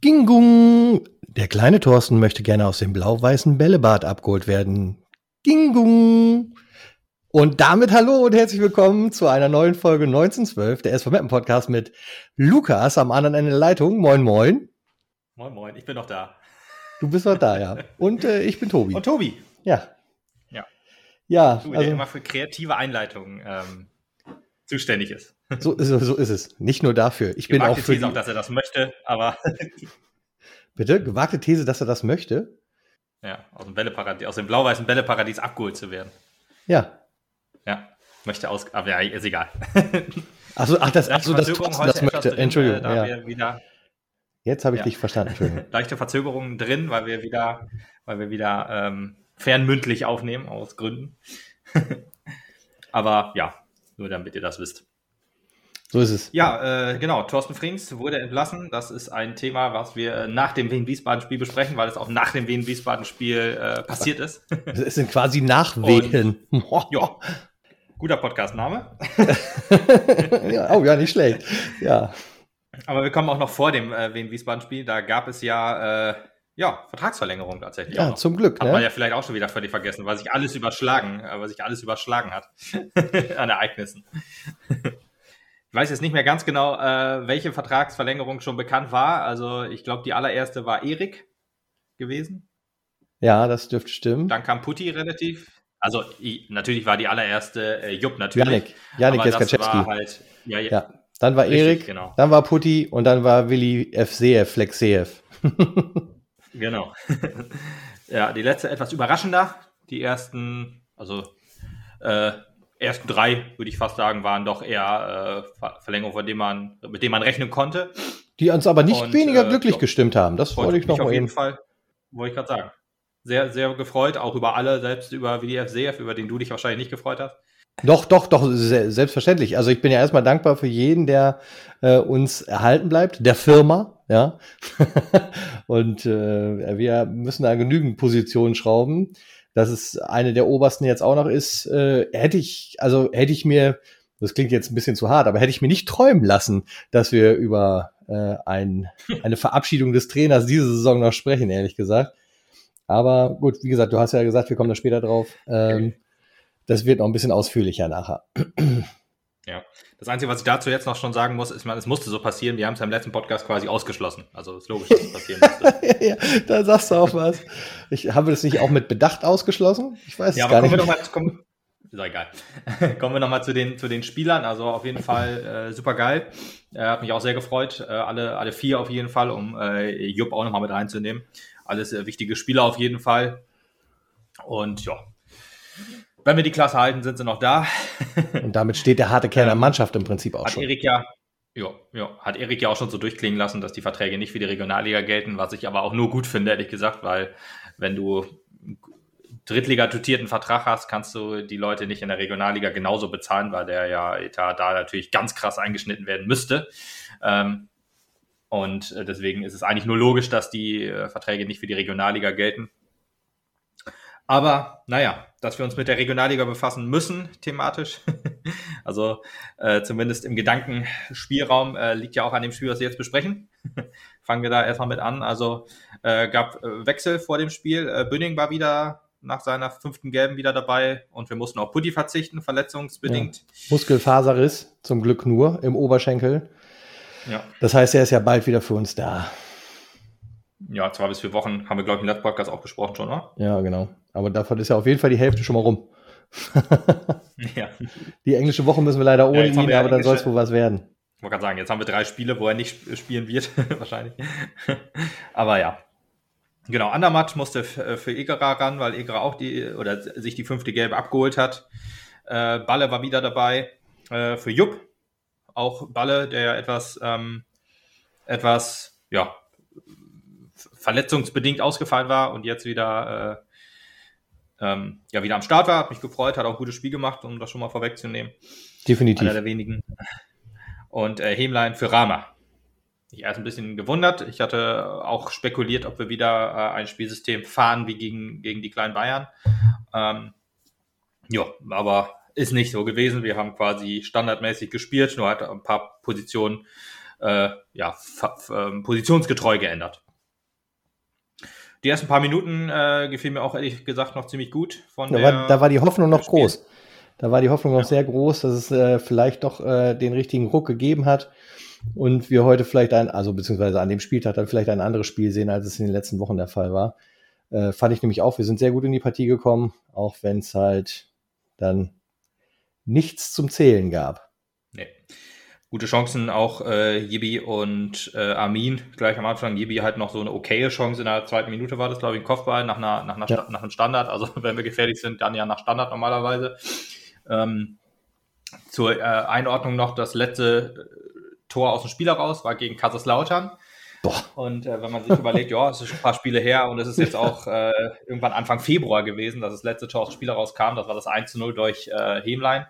Gingung! Der kleine Thorsten möchte gerne aus dem blau-weißen Bällebad abgeholt werden. Gingung! Und damit hallo und herzlich willkommen zu einer neuen Folge 1912 der SV Meppen Podcast mit Lukas am anderen Ende der Leitung. Moin, moin. Moin, moin, ich bin noch da. Du bist noch da, ja. Und äh, ich bin Tobi. Und Tobi. Ja. Ja. Ja, Du, der also immer für kreative Einleitungen ähm, zuständig ist. So, ist, es- so ist es. Nicht nur dafür. Ich bin auch Gewagte für These die, auch, dass er das möchte, aber Bitte? Gewagte These, dass er das möchte? ja, aus dem Bälleparadies, aus dem blau-weißen Bälleparadies abgeholt zu werden. Ja. Ja, möchte aus, aber ja, ist egal. Achso, ach, das, ach so, das, Thorsten das möchte. drin, Entschuldigung. äh, da ja. wieder Jetzt habe ich Ja. dich verstanden. Entschuldigung. leichte Verzögerungen drin, weil wir wieder, weil wir wieder ähm, fernmündlich aufnehmen aus Gründen. aber ja, nur damit ihr das wisst. So ist es. Ja, äh, genau. Thorsten Frings wurde entlassen. Das ist ein Thema, was wir nach dem Wien-Wiesbaden-Spiel besprechen, weil es auch nach dem Wien-Wiesbaden-Spiel äh, passiert ist. Es sind quasi Nachwehen. ja, guter Podcast-Name. ja, oh ja, nicht schlecht. Ja. Aber wir kommen auch noch vor dem äh, Wien-Wiesbaden-Spiel. Da gab es ja, äh, ja Vertragsverlängerung tatsächlich. Ja, zum Glück. Hat man Ne? ja vielleicht auch schon wieder völlig vergessen, weil sich alles überschlagen, äh, weil sich alles überschlagen hat an Ereignissen. Ich weiß jetzt nicht mehr ganz genau, äh, welche Vertragsverlängerung schon bekannt war. Also ich glaube, die allererste war Erik gewesen. Ja, das dürfte stimmen. Dann kam Putti relativ. Also natürlich war die allererste äh, Jupp natürlich. Janik, Janik Jeskaczewski. halt, ja, ja, Ja. Dann war Richtig, Erik, genau. dann war Putti und dann war Willi FCF, Flexev. genau. ja, die letzte etwas überraschender. Die ersten, also äh, ersten drei, würde ich fast sagen, waren doch eher äh, Ver- Verlängerungen, von denen man, mit denen man rechnen konnte. Die uns aber nicht Und, weniger äh, glücklich ja. gestimmt haben. Das wollte ich noch mal auf jeden eben. Fall, wollte ich gerade sagen. Sehr, sehr gefreut, auch über alle, selbst über WDF über den du dich wahrscheinlich nicht gefreut hast. Doch, doch, doch, se- selbstverständlich. Also ich bin ja erstmal dankbar für jeden, der äh, uns erhalten bleibt, der Firma, ja. und äh, wir müssen da genügend Positionen schrauben. Dass es eine der obersten jetzt auch noch ist, äh, hätte ich, also hätte ich mir, das klingt jetzt ein bisschen zu hart, aber hätte ich mir nicht träumen lassen, dass wir über äh, ein, eine Verabschiedung des Trainers diese Saison noch sprechen, ehrlich gesagt. Aber gut, wie gesagt, du hast ja gesagt, wir kommen da später drauf. Ähm, das wird noch ein bisschen ausführlicher nachher. Ja. Das Einzige, was ich dazu jetzt noch schon sagen muss, ist, man, es musste so passieren. Wir haben es ja im letzten Podcast quasi ausgeschlossen. Also ist logisch, dass es passieren musste. ja, da sagst du auch was. Ich habe das nicht auch mit Bedacht ausgeschlossen? Ich weiß ja, es gar aber kommen wir nicht. noch mal, kommen, ist doch egal. kommen wir nochmal zu den, zu den Spielern. Also auf jeden Fall äh, super geil. Äh, hat mich auch sehr gefreut. Äh, alle, alle vier auf jeden Fall, um äh, Jupp auch nochmal mit reinzunehmen. Alles äh, wichtige Spieler auf jeden Fall. Und ja, wenn wir die Klasse halten, sind sie noch da. Und damit steht der harte Kern der Mannschaft im Prinzip auch Hat schon. Erik ja, ja, ja, hat Erik ja auch schon so durchklingen lassen, dass die Verträge nicht für die Regionalliga gelten, was ich aber auch nur gut finde, ehrlich gesagt, weil wenn du einen Drittliga-dotierten Vertrag hast, kannst du die Leute nicht in der Regionalliga genauso bezahlen, weil der ja Etat da natürlich ganz krass eingeschnitten werden müsste. Ähm, und äh, deswegen ist es eigentlich nur logisch, dass die äh, Verträge nicht für die Regionalliga gelten. Aber naja, dass wir uns mit der Regionalliga befassen müssen, thematisch. also äh, zumindest im Gedankenspielraum äh, liegt ja auch an dem Spiel, was wir jetzt besprechen. Fangen wir da erstmal mit an. Also äh, gab äh, Wechsel vor dem Spiel. Äh, Bünding war wieder nach seiner fünften Gelben wieder dabei und wir mussten auf Putti verzichten, verletzungsbedingt. Muskelfaserriss, zum Glück nur im Oberschenkel. Ja. Das heißt, er ist ja bald wieder für uns da. Ja, zwei bis vier Wochen haben wir, glaube ich, im letzten Podcast auch besprochen schon, oder? Ja, genau. Aber davon ist ja auf jeden Fall die Hälfte schon mal rum. Ja. Die englische Woche müssen wir leider ohne haben ihn, ja aber dann soll es wohl was werden. Ich wollte gerade sagen, jetzt haben wir drei Spiele, wo er nicht sp- spielen wird, wahrscheinlich. Aber ja. Genau, Andermatt musste äh, für Egerer ran, weil Egerer auch die, oder sich die fünfte Gelbe abgeholt hat. Äh, Balle war wieder dabei. Äh, für Jupp, auch Balle, der ja etwas, ähm, etwas, ja, verletzungsbedingt ausgefallen war und jetzt wieder, äh, ähm, ja, wieder am Start war. Hat mich gefreut, hat auch ein gutes Spiel gemacht, um das schon mal vorwegzunehmen. Einer Definitiv. der wenigen. Und äh, Hemlein für Rama. Ich erst ein bisschen gewundert. Ich hatte auch spekuliert, ob wir wieder äh, ein Spielsystem fahren wie gegen, gegen die kleinen Bayern. Ähm, ja, aber ist nicht so gewesen. Wir haben quasi standardmäßig gespielt, nur hat ein paar Positionen äh, ja, ähm, positionsgetreu geändert. Die ersten paar Minuten äh, gefiel mir auch ehrlich gesagt noch ziemlich gut. Von da, war, da war die Hoffnung noch groß. Da war die Hoffnung noch ja. sehr groß, dass es äh, vielleicht doch äh, den richtigen Ruck gegeben hat und wir heute vielleicht ein, also beziehungsweise an dem Spieltag dann vielleicht ein anderes Spiel sehen, als es in den letzten Wochen der Fall war. Äh, fand ich nämlich auch, wir sind sehr gut in die Partie gekommen, auch wenn es halt dann nichts zum Zählen gab. Nee. Gute Chancen auch äh, Jibi und äh, Armin gleich am Anfang. Jibi halt noch so eine okaye Chance in der zweiten Minute war das, glaube ich, ein Kopfball nach, einer, nach, einer ja. nach einem Standard. Also wenn wir gefährlich sind, dann ja nach Standard normalerweise. Ähm, zur äh, Einordnung noch das letzte Tor aus dem Spiel heraus, war gegen Kaiserslautern. Boah. Und äh, wenn man sich überlegt, ja, es ist schon ein paar Spiele her und es ist jetzt auch äh, irgendwann Anfang Februar gewesen, dass das letzte Tor aus dem Spiel herauskam. Das war das 1 zu 0 durch äh, Hemlein.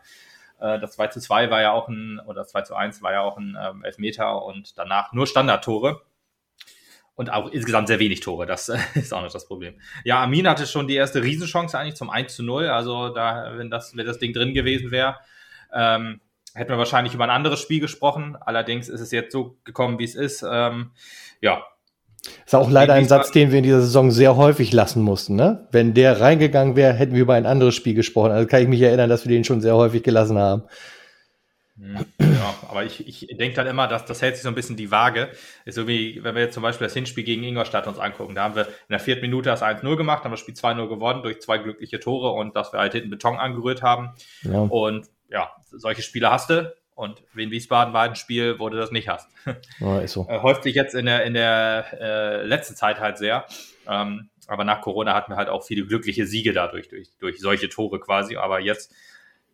Äh, das 2 zu 2 war ja auch ein, oder das 2 zu 1 war ja auch ein ähm, Elfmeter und danach nur Standardtore. Und auch insgesamt sehr wenig Tore, das äh, ist auch noch das Problem. Ja, Amin hatte schon die erste Riesenchance eigentlich zum 1 zu 0. Also da, wenn das, wenn das Ding drin gewesen wäre, ähm, hätten wir wahrscheinlich über ein anderes Spiel gesprochen. Allerdings ist es jetzt so gekommen, wie es ist. Ähm, ja. Ist auch leider ein Satz, den wir in dieser Saison sehr häufig lassen mussten. Ne? Wenn der reingegangen wäre, hätten wir über ein anderes Spiel gesprochen. Also kann ich mich erinnern, dass wir den schon sehr häufig gelassen haben. Hm, ja, aber ich, ich denke dann immer, dass das hält sich so ein bisschen die Waage. Ist so wie, wenn wir jetzt zum Beispiel das Hinspiel gegen Ingolstadt uns angucken. Da haben wir in der vierten Minute das 1-0 gemacht, haben das Spiel 2-0 gewonnen durch zwei glückliche Tore und dass wir halt hinten Beton angerührt haben. Ja. Und ja, solche Spiele hast du. Und Wien Wiesbaden war ein Spiel, wo du das nicht hast. Ja, ist so. Äh, häuft sich jetzt in der, in der äh, letzten Zeit halt sehr. Ähm, aber nach Corona hatten wir halt auch viele glückliche Siege dadurch, durch, durch solche Tore quasi. Aber jetzt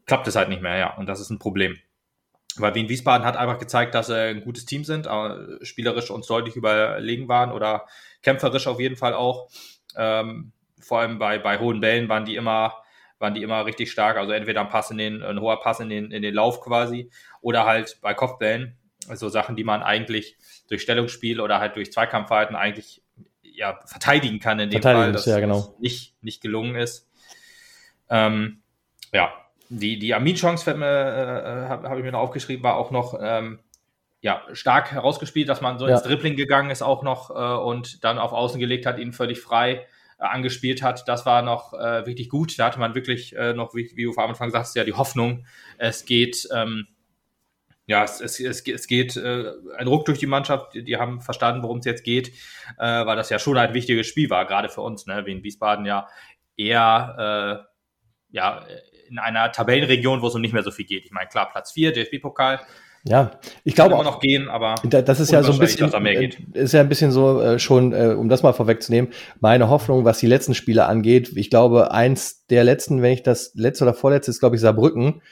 klappt es halt nicht mehr, ja. Und das ist ein Problem. Weil Wien Wiesbaden hat einfach gezeigt, dass sie ein gutes Team sind, äh, spielerisch uns deutlich überlegen waren oder kämpferisch auf jeden Fall auch. Ähm, vor allem bei, bei hohen Bällen waren die immer waren die immer richtig stark. Also entweder ein Pass in den, ein hoher Pass in den, in den Lauf quasi oder halt bei Kopfbällen. Also Sachen, die man eigentlich durch Stellungsspiel oder halt durch Zweikampfverhalten eigentlich ja, verteidigen kann in dem Fall, dass ja, genau. nicht, nicht gelungen ist. Ähm, ja, die, die Amin-Chance äh, habe hab ich mir noch aufgeschrieben, war auch noch ähm, ja, stark herausgespielt, dass man so ja. ins Dribbling gegangen ist auch noch äh, und dann auf Außen gelegt hat, ihn völlig frei äh, angespielt hat, das war noch äh, wirklich gut. Da hatte man wirklich äh, noch, wie, wie, du vor Anfang sagst, ja die Hoffnung, es geht, ähm, ja, es, es, es, es geht äh, ein Ruck durch die Mannschaft. Die, die haben verstanden, worum es jetzt geht, äh, weil das ja schon ein wichtiges Spiel war, gerade für uns, ne, wie in Wiesbaden ja eher äh, ja, in einer Tabellenregion, wo es um nicht mehr so viel geht. Ich meine, klar, Platz 4, DFB-Pokal, ja, ich glaube auch noch gehen, aber das ist ja so ein bisschen, äh, ist ja ein bisschen so äh, schon, äh, um das mal vorwegzunehmen, meine Hoffnung, was die letzten Spiele angeht. Ich glaube, eins der letzten, wenn ich das letzte oder vorletzte ist, glaube ich, Saarbrücken.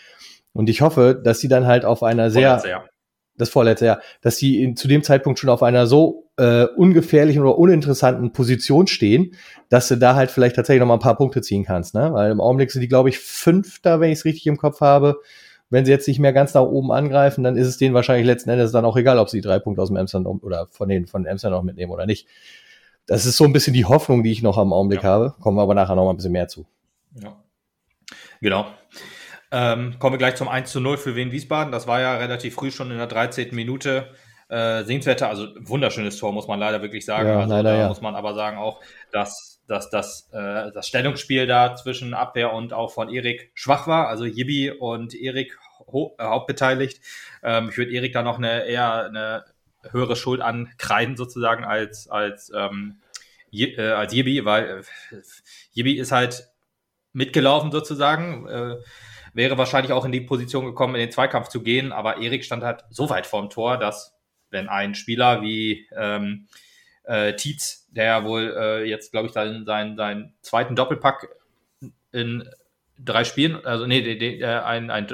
Und ich hoffe, dass sie dann halt auf einer sehr, vorletzte, ja. das vorletzte, ja, dass sie in, zu dem Zeitpunkt schon auf einer so äh, ungefährlichen oder uninteressanten Position stehen, dass du da halt vielleicht tatsächlich noch mal ein paar Punkte ziehen kannst, ne? Weil im Augenblick sind die, glaube ich, Fünfter, wenn ich es richtig im Kopf habe wenn sie jetzt nicht mehr ganz nach oben angreifen, dann ist es denen wahrscheinlich letzten Endes dann auch egal, ob sie drei Punkte aus dem Amsterdam oder von den von Amsterdam noch mitnehmen oder nicht. Das ist so ein bisschen die Hoffnung, die ich noch am Augenblick ja. habe. Kommen wir aber nachher noch mal ein bisschen mehr zu. Ja. Genau. Ähm, kommen wir gleich zum 1 zu 0 für Wien Wiesbaden. Das war ja relativ früh schon in der 13. Minute. Äh, sehenswerter, also wunderschönes Tor, muss man leider wirklich sagen. Ja, also, leider, da ja. muss man aber sagen auch, dass, dass, dass äh, das Stellungsspiel da zwischen Abwehr und auch von Erik schwach war. Also Jibi und Erik äh, hauptbeteiligt. Ähm, ich würde Erik da noch eine eher eine höhere Schuld ankreiden, sozusagen, als, als, ähm, Je, äh, als Jibi, weil äh, Jibi ist halt mitgelaufen sozusagen. Äh, wäre wahrscheinlich auch in die Position gekommen, in den Zweikampf zu gehen, aber Erik stand halt so weit vorm Tor, dass wenn ein Spieler wie ähm, äh, Tietz, der wohl äh, jetzt, glaube ich, seinen, seinen, seinen zweiten Doppelpack in drei Spielen, also nee, de, de, äh, ein, ein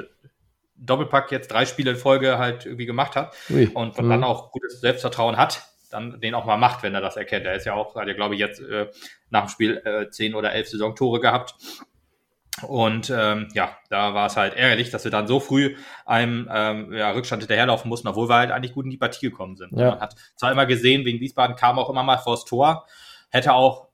Doppelpack jetzt drei Spiele in Folge halt irgendwie gemacht hat Ui. und mhm. dann auch gutes Selbstvertrauen hat, dann den auch mal macht, wenn er das erkennt. Er ist ja auch, hat ja, glaube ich, jetzt äh, nach dem Spiel äh, zehn oder elf Saisontore gehabt. Und ähm, ja, da war es halt ärgerlich, dass wir dann so früh einem ähm, ja, Rückstand hinterherlaufen mussten, obwohl wir halt eigentlich gut in die Partie gekommen sind. Ja. Man hat zwar immer gesehen, wegen Wiesbaden kam auch immer mal vors Tor, hätte auch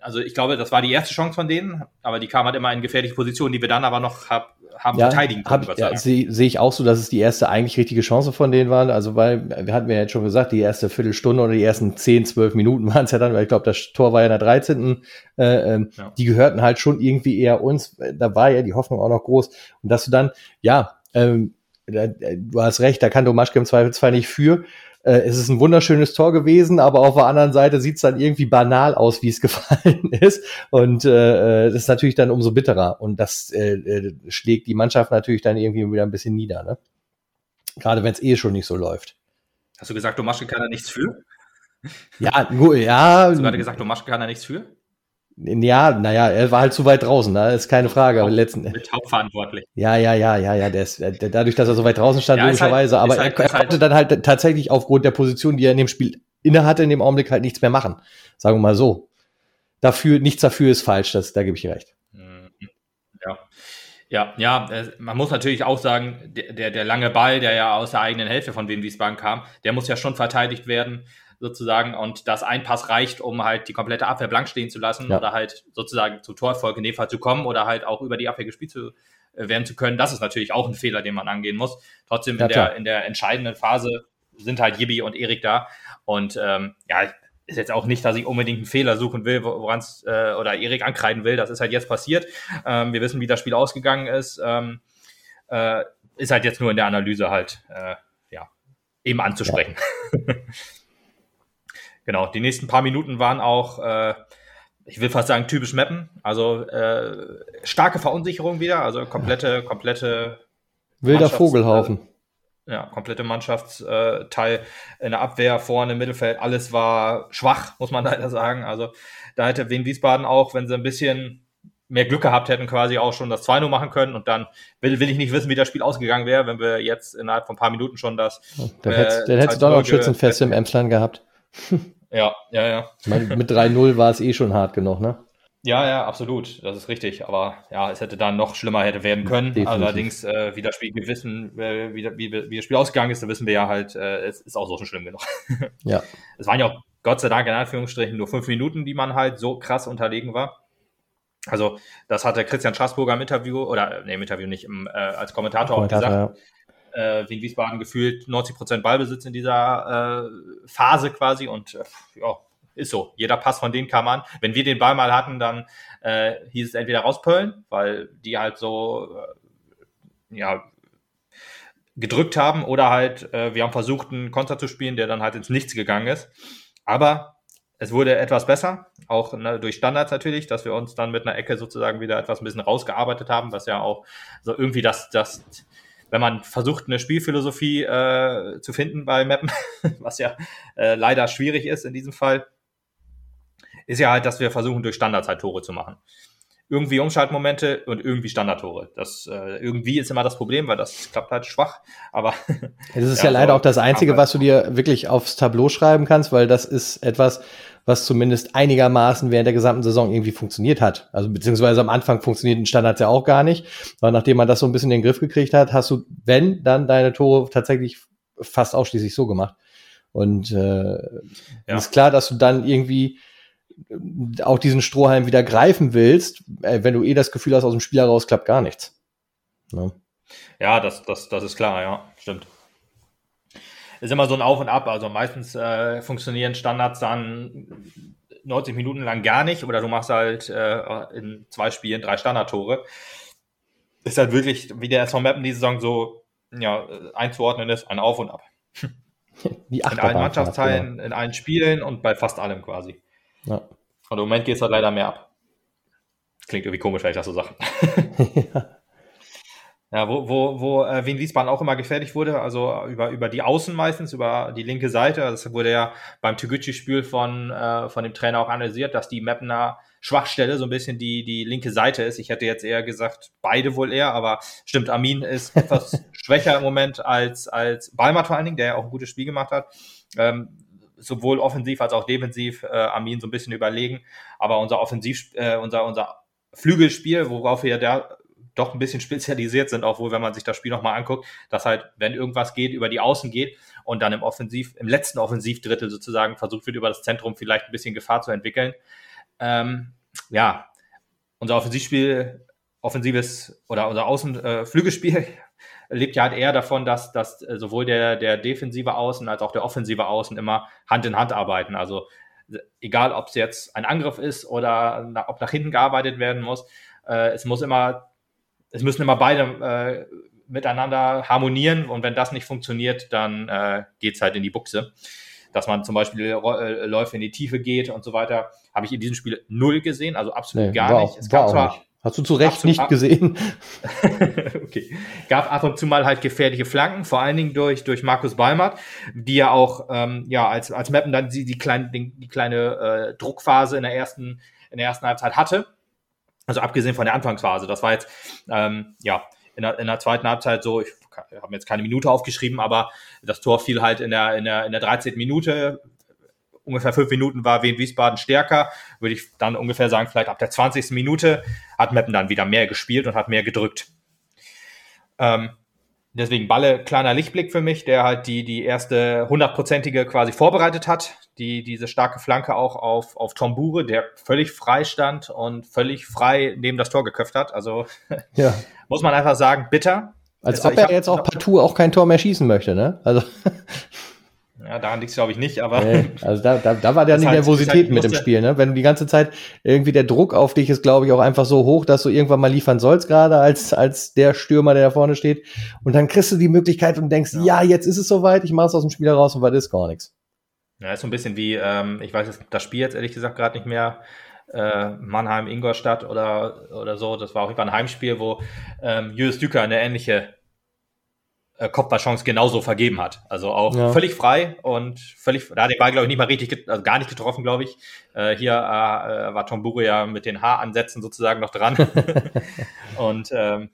also ich glaube, das war die erste Chance von denen, aber die kam halt immer in gefährliche Positionen, die wir dann aber noch hab, haben ja, verteidigen können. Hab, ja, Sehe seh ich auch so, dass es die erste eigentlich richtige Chance von denen waren. Also weil, wir hatten ja jetzt schon gesagt, die erste Viertelstunde oder die ersten 10, 12 Minuten waren es ja dann, weil ich glaube, das Tor war ja in der 13. Äh, ähm, ja. Die gehörten halt schon irgendwie eher uns. Da war ja die Hoffnung auch noch groß. Und dass du dann, ja, ähm, du hast recht, da kann Domaschke im Zweifelsfall nicht für. Äh, es ist ein wunderschönes Tor gewesen, aber auf der anderen Seite sieht es dann irgendwie banal aus, wie es gefallen ist. Und äh, das ist natürlich dann umso bitterer. Und das äh, äh, schlägt die Mannschaft natürlich dann irgendwie wieder ein bisschen nieder. Ne? Gerade wenn es eh schon nicht so läuft. Hast du gesagt, Domaschke kann da nichts für? Ja, nur, ja. Hast du gerade gesagt, Domaschke kann da nichts für? Ja, naja, er war halt zu weit draußen, da ne? ist keine Frage. Aber letzten, mit hauptverantwortlich. Ja, ja, ja, ja, ja, der ist, der, dadurch, dass er so weit draußen stand, ja, halt- logischerweise. Halt, aber halt, er, er konnte halt dann halt tatsächlich aufgrund der Position, die er in dem Spiel innehatte, in dem Augenblick halt nichts mehr machen. Sagen wir mal so. Dafür, nichts dafür ist falsch, das, da gebe ich recht. Mhm. Ja. Ja, ja, man muss natürlich auch sagen, der, der, der lange Ball, der ja aus der eigenen Hälfte von Wien Wiesbaden kam, der muss ja schon verteidigt werden sozusagen und dass ein Pass reicht, um halt die komplette Abwehr blank stehen zu lassen ja. oder halt sozusagen zu Torfolge in dem Fall zu kommen oder halt auch über die Abwehr gespielt zu äh, werden zu können. Das ist natürlich auch ein Fehler, den man angehen muss. Trotzdem ja, in, der, in der entscheidenden Phase sind halt Jibi und Erik da und ähm, ja, ist jetzt auch nicht, dass ich unbedingt einen Fehler suchen will, woran es äh, oder Erik ankreiden will. Das ist halt jetzt passiert. Ähm, wir wissen, wie das Spiel ausgegangen ist. Ähm, äh, ist halt jetzt nur in der Analyse halt äh, ja eben anzusprechen. Ja. genau, die nächsten paar Minuten waren auch, äh, ich will fast sagen, typisch Mappen. Also äh, starke Verunsicherung wieder, also komplette, komplette Wilder Vogelhaufen. Ja, komplette Mannschaftsteil in der Abwehr, vorne im Mittelfeld, alles war schwach, muss man leider sagen. Also da hätte Wien Wiesbaden auch, wenn sie ein bisschen mehr Glück gehabt hätten, quasi auch schon das 2-0 machen können. Und dann will, will ich nicht wissen, wie das Spiel ausgegangen wäre, wenn wir jetzt innerhalb von ein paar Minuten schon das. Dann hättest, äh, hättest du doch noch Schützenfest im Emsland gehabt. Ja, ja, ja. Meine, mit 3-0 war es eh schon hart genug, ne? Ja, ja, absolut. Das ist richtig. Aber ja, es hätte dann noch schlimmer hätte werden können. Definitiv. Allerdings, äh, wie das Spiel gewissen, äh, wie, wie, wie das Spiel ausgegangen ist, da wissen wir ja halt, äh, es ist auch so schon schlimm genug. Ja. Es waren ja auch Gott sei Dank in Anführungsstrichen nur fünf Minuten, die man halt so krass unterlegen war. Also, das hatte Christian Straßburger im Interview, oder nee, im Interview nicht, im, äh, als Kommentator, Kommentator auch gesagt. Ja äh, Wien Wiesbaden gefühlt 90 Prozent Ballbesitz in dieser äh, Phase quasi und äh, ja, ist so. Jeder Pass von denen kam an. Wenn wir den Ball mal hatten, dann äh, hieß es entweder rauspöllen, weil die halt so äh, ja gedrückt haben oder halt äh, wir haben versucht, einen Konter zu spielen, der dann halt ins Nichts gegangen ist. Aber es wurde etwas besser, auch ne, durch Standards natürlich, dass wir uns dann mit einer Ecke sozusagen wieder etwas ein bisschen rausgearbeitet haben, was ja auch so irgendwie das, das wenn man versucht, eine Spielphilosophie äh, zu finden bei Mappen, was ja äh, leider schwierig ist in diesem Fall, ist ja halt, dass wir versuchen, durch Standards halt Tore zu machen. Irgendwie Umschaltmomente und irgendwie Standardtore. Das äh, irgendwie ist immer das Problem, weil das klappt halt schwach. Aber das ist ja, ja leider auch das Einzige, was du dir wirklich aufs Tableau schreiben kannst, weil das ist etwas, was zumindest einigermaßen während der gesamten Saison irgendwie funktioniert hat. Also beziehungsweise am Anfang funktionierten Standards ja auch gar nicht. Aber nachdem man das so ein bisschen in den Griff gekriegt hat, hast du, wenn, dann deine Tore tatsächlich fast ausschließlich so gemacht. Und äh, ja. ist klar, dass du dann irgendwie auch diesen Strohhalm wieder greifen willst, äh, wenn du eh das Gefühl hast, aus dem Spiel heraus klappt gar nichts. Ne? Ja, das, das, das ist klar, ja, stimmt ist immer so ein Auf und Ab. Also meistens äh, funktionieren Standards dann 90 Minuten lang gar nicht oder du machst halt äh, in zwei Spielen drei Standardtore. Ist halt wirklich, wie der SV Mappen die Saison so ja, einzuordnen ist, ein Auf und Ab. in allen Mannschaftsteilen, genau. in allen Spielen und bei fast allem quasi. Ja. Und im Moment geht es halt leider mehr ab. Klingt irgendwie komisch, wenn ich das so sage. ja. Ja, wo, wo, wo äh, Wien Wiesbaden auch immer gefährlich wurde, also über, über die Außen meistens, über die linke Seite. Das wurde ja beim Toguchi-Spiel von, äh, von dem Trainer auch analysiert, dass die Mapner Schwachstelle so ein bisschen die, die linke Seite ist. Ich hätte jetzt eher gesagt, beide wohl eher, aber stimmt, Armin ist etwas schwächer im Moment als, als Balmer vor allen Dingen, der ja auch ein gutes Spiel gemacht hat. Ähm, sowohl offensiv als auch defensiv äh, Armin so ein bisschen überlegen. Aber unser Offensiv, äh, unser, unser Flügelspiel, worauf wir ja doch ein bisschen spezialisiert sind, auch wohl, wenn man sich das Spiel nochmal anguckt, dass halt, wenn irgendwas geht, über die Außen geht und dann im Offensiv, im letzten Offensivdrittel sozusagen versucht wird, über das Zentrum vielleicht ein bisschen Gefahr zu entwickeln. ähm, ja, unser Offensivspiel, offensives oder unser Außenflügelspiel äh, lebt ja halt eher davon, dass, dass äh, sowohl der, der defensive Außen als auch der offensive Außen immer Hand in Hand arbeiten. Also egal, ob es jetzt ein Angriff ist oder na, ob nach hinten gearbeitet werden muss, äh, es muss immer, es müssen immer beide äh, miteinander harmonieren und wenn das nicht funktioniert, dann äh, geht es halt in die Buchse. Dass man zum Beispiel äh, Läufe in die Tiefe geht und so weiter, habe ich in diesem Spiel null gesehen, also absolut nee, gar nicht. es gab zwar nicht. Hast du zu Recht nicht gesehen? okay. Gab ab und zu mal halt gefährliche Flanken, vor allen Dingen durch, durch Markus Balmert, die ja auch, ähm, ja, als, als Mappen dann die, die, kleine, die, die kleine äh, Druckphase in der ersten, in der ersten Halbzeit hatte. Also abgesehen von der Anfangsphase. Das war jetzt, ähm, ja, in der, in der zweiten Halbzeit so, ich habe mir jetzt keine Minute aufgeschrieben, aber das Tor fiel halt in der, in der, in der 13. Minute, ungefähr fünf Minuten war Wien Wiesbaden stärker, würde ich dann ungefähr sagen, vielleicht ab der 20. Minute hat Meppen dann wieder mehr gespielt und hat mehr gedrückt. Ähm, deswegen Balle, kleiner Lichtblick für mich, der halt die, die erste hundertprozentige quasi vorbereitet hat, die, diese starke Flanke auch auf, auf Tom Bure, der völlig frei stand und völlig frei neben das Tor geköpft hat. Also ja. muss man einfach sagen, bitter. Als also, ob er jetzt auch partout auch kein Tor mehr schießen möchte, ne? Also ja, daran liegt es, glaube ich, nicht, aber. Nee, also da, da, da war ja die halt, Nervosität halt, mit im Spiel, ne? Wenn die ganze Zeit irgendwie der Druck auf dich ist, glaube ich, auch einfach so hoch, dass du irgendwann mal liefern sollst, gerade als, als der Stürmer, der da vorne steht. Und dann kriegst du die Möglichkeit und denkst, ja, ja jetzt ist es soweit, ich mache es aus dem Spiel heraus und das ist gar nichts. Ja, ist so ein bisschen wie, ähm, ich weiß jetzt das Spiel jetzt ehrlich gesagt gerade nicht mehr, äh, Mannheim, Ingolstadt oder, oder so. Das war auch immer ein Heimspiel, wo ähm, Julius Düker eine ähnliche äh, Kopfballchance genauso vergeben hat. Also auch ja. völlig frei und völlig, da hat den Ball, glaube ich, nicht mal richtig, also gar nicht getroffen, glaube ich. Äh, hier äh, war Tom Bure ja mit den Haaransätzen sozusagen noch dran. und ähm,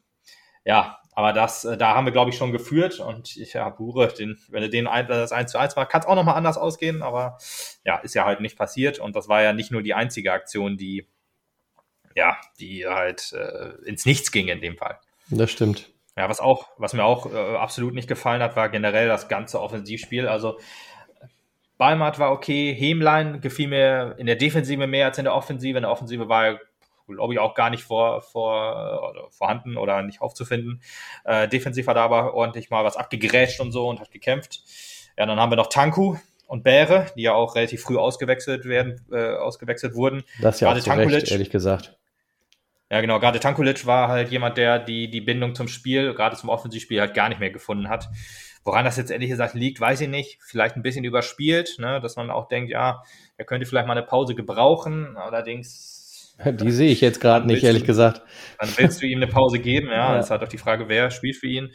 ja, aber das, äh, da haben wir, glaube ich, schon geführt. Und ich, ja, Bure, den, wenn du den ein, das 1 zu 1 war, kann es auch nochmal anders ausgehen, aber ja, ist ja halt nicht passiert. Und das war ja nicht nur die einzige Aktion, die, ja, die halt äh, ins Nichts ging in dem Fall. Das stimmt. Ja, was auch, was mir auch äh, absolut nicht gefallen hat, war generell das ganze Offensivspiel. Also Balmat war okay, Hemlein gefiel mir in der Defensive mehr als in der Offensive. In der Offensive war er, glaube ich, auch gar nicht vor, vor, oder vorhanden oder nicht aufzufinden. Äh, defensiv hat er aber ordentlich mal was abgegrätscht und so und hat gekämpft. Ja, dann haben wir noch Tanku und Bäre, die ja auch relativ früh ausgewechselt werden, äh, ausgewechselt wurden. Das ja auch so recht, ehrlich gesagt. Ja, genau. Gerade Tankulic war halt jemand, der die, die Bindung zum Spiel, gerade zum Offensivspiel, halt gar nicht mehr gefunden hat. Woran das jetzt ehrlich gesagt liegt, weiß ich nicht. Vielleicht ein bisschen überspielt, ne? dass man auch denkt, ja, er könnte vielleicht mal eine Pause gebrauchen. Allerdings. Die sehe ich jetzt gerade nicht, ehrlich du, gesagt. Dann willst du ihm eine Pause geben, ja. ja. Das ist halt auch die Frage, wer spielt für ihn.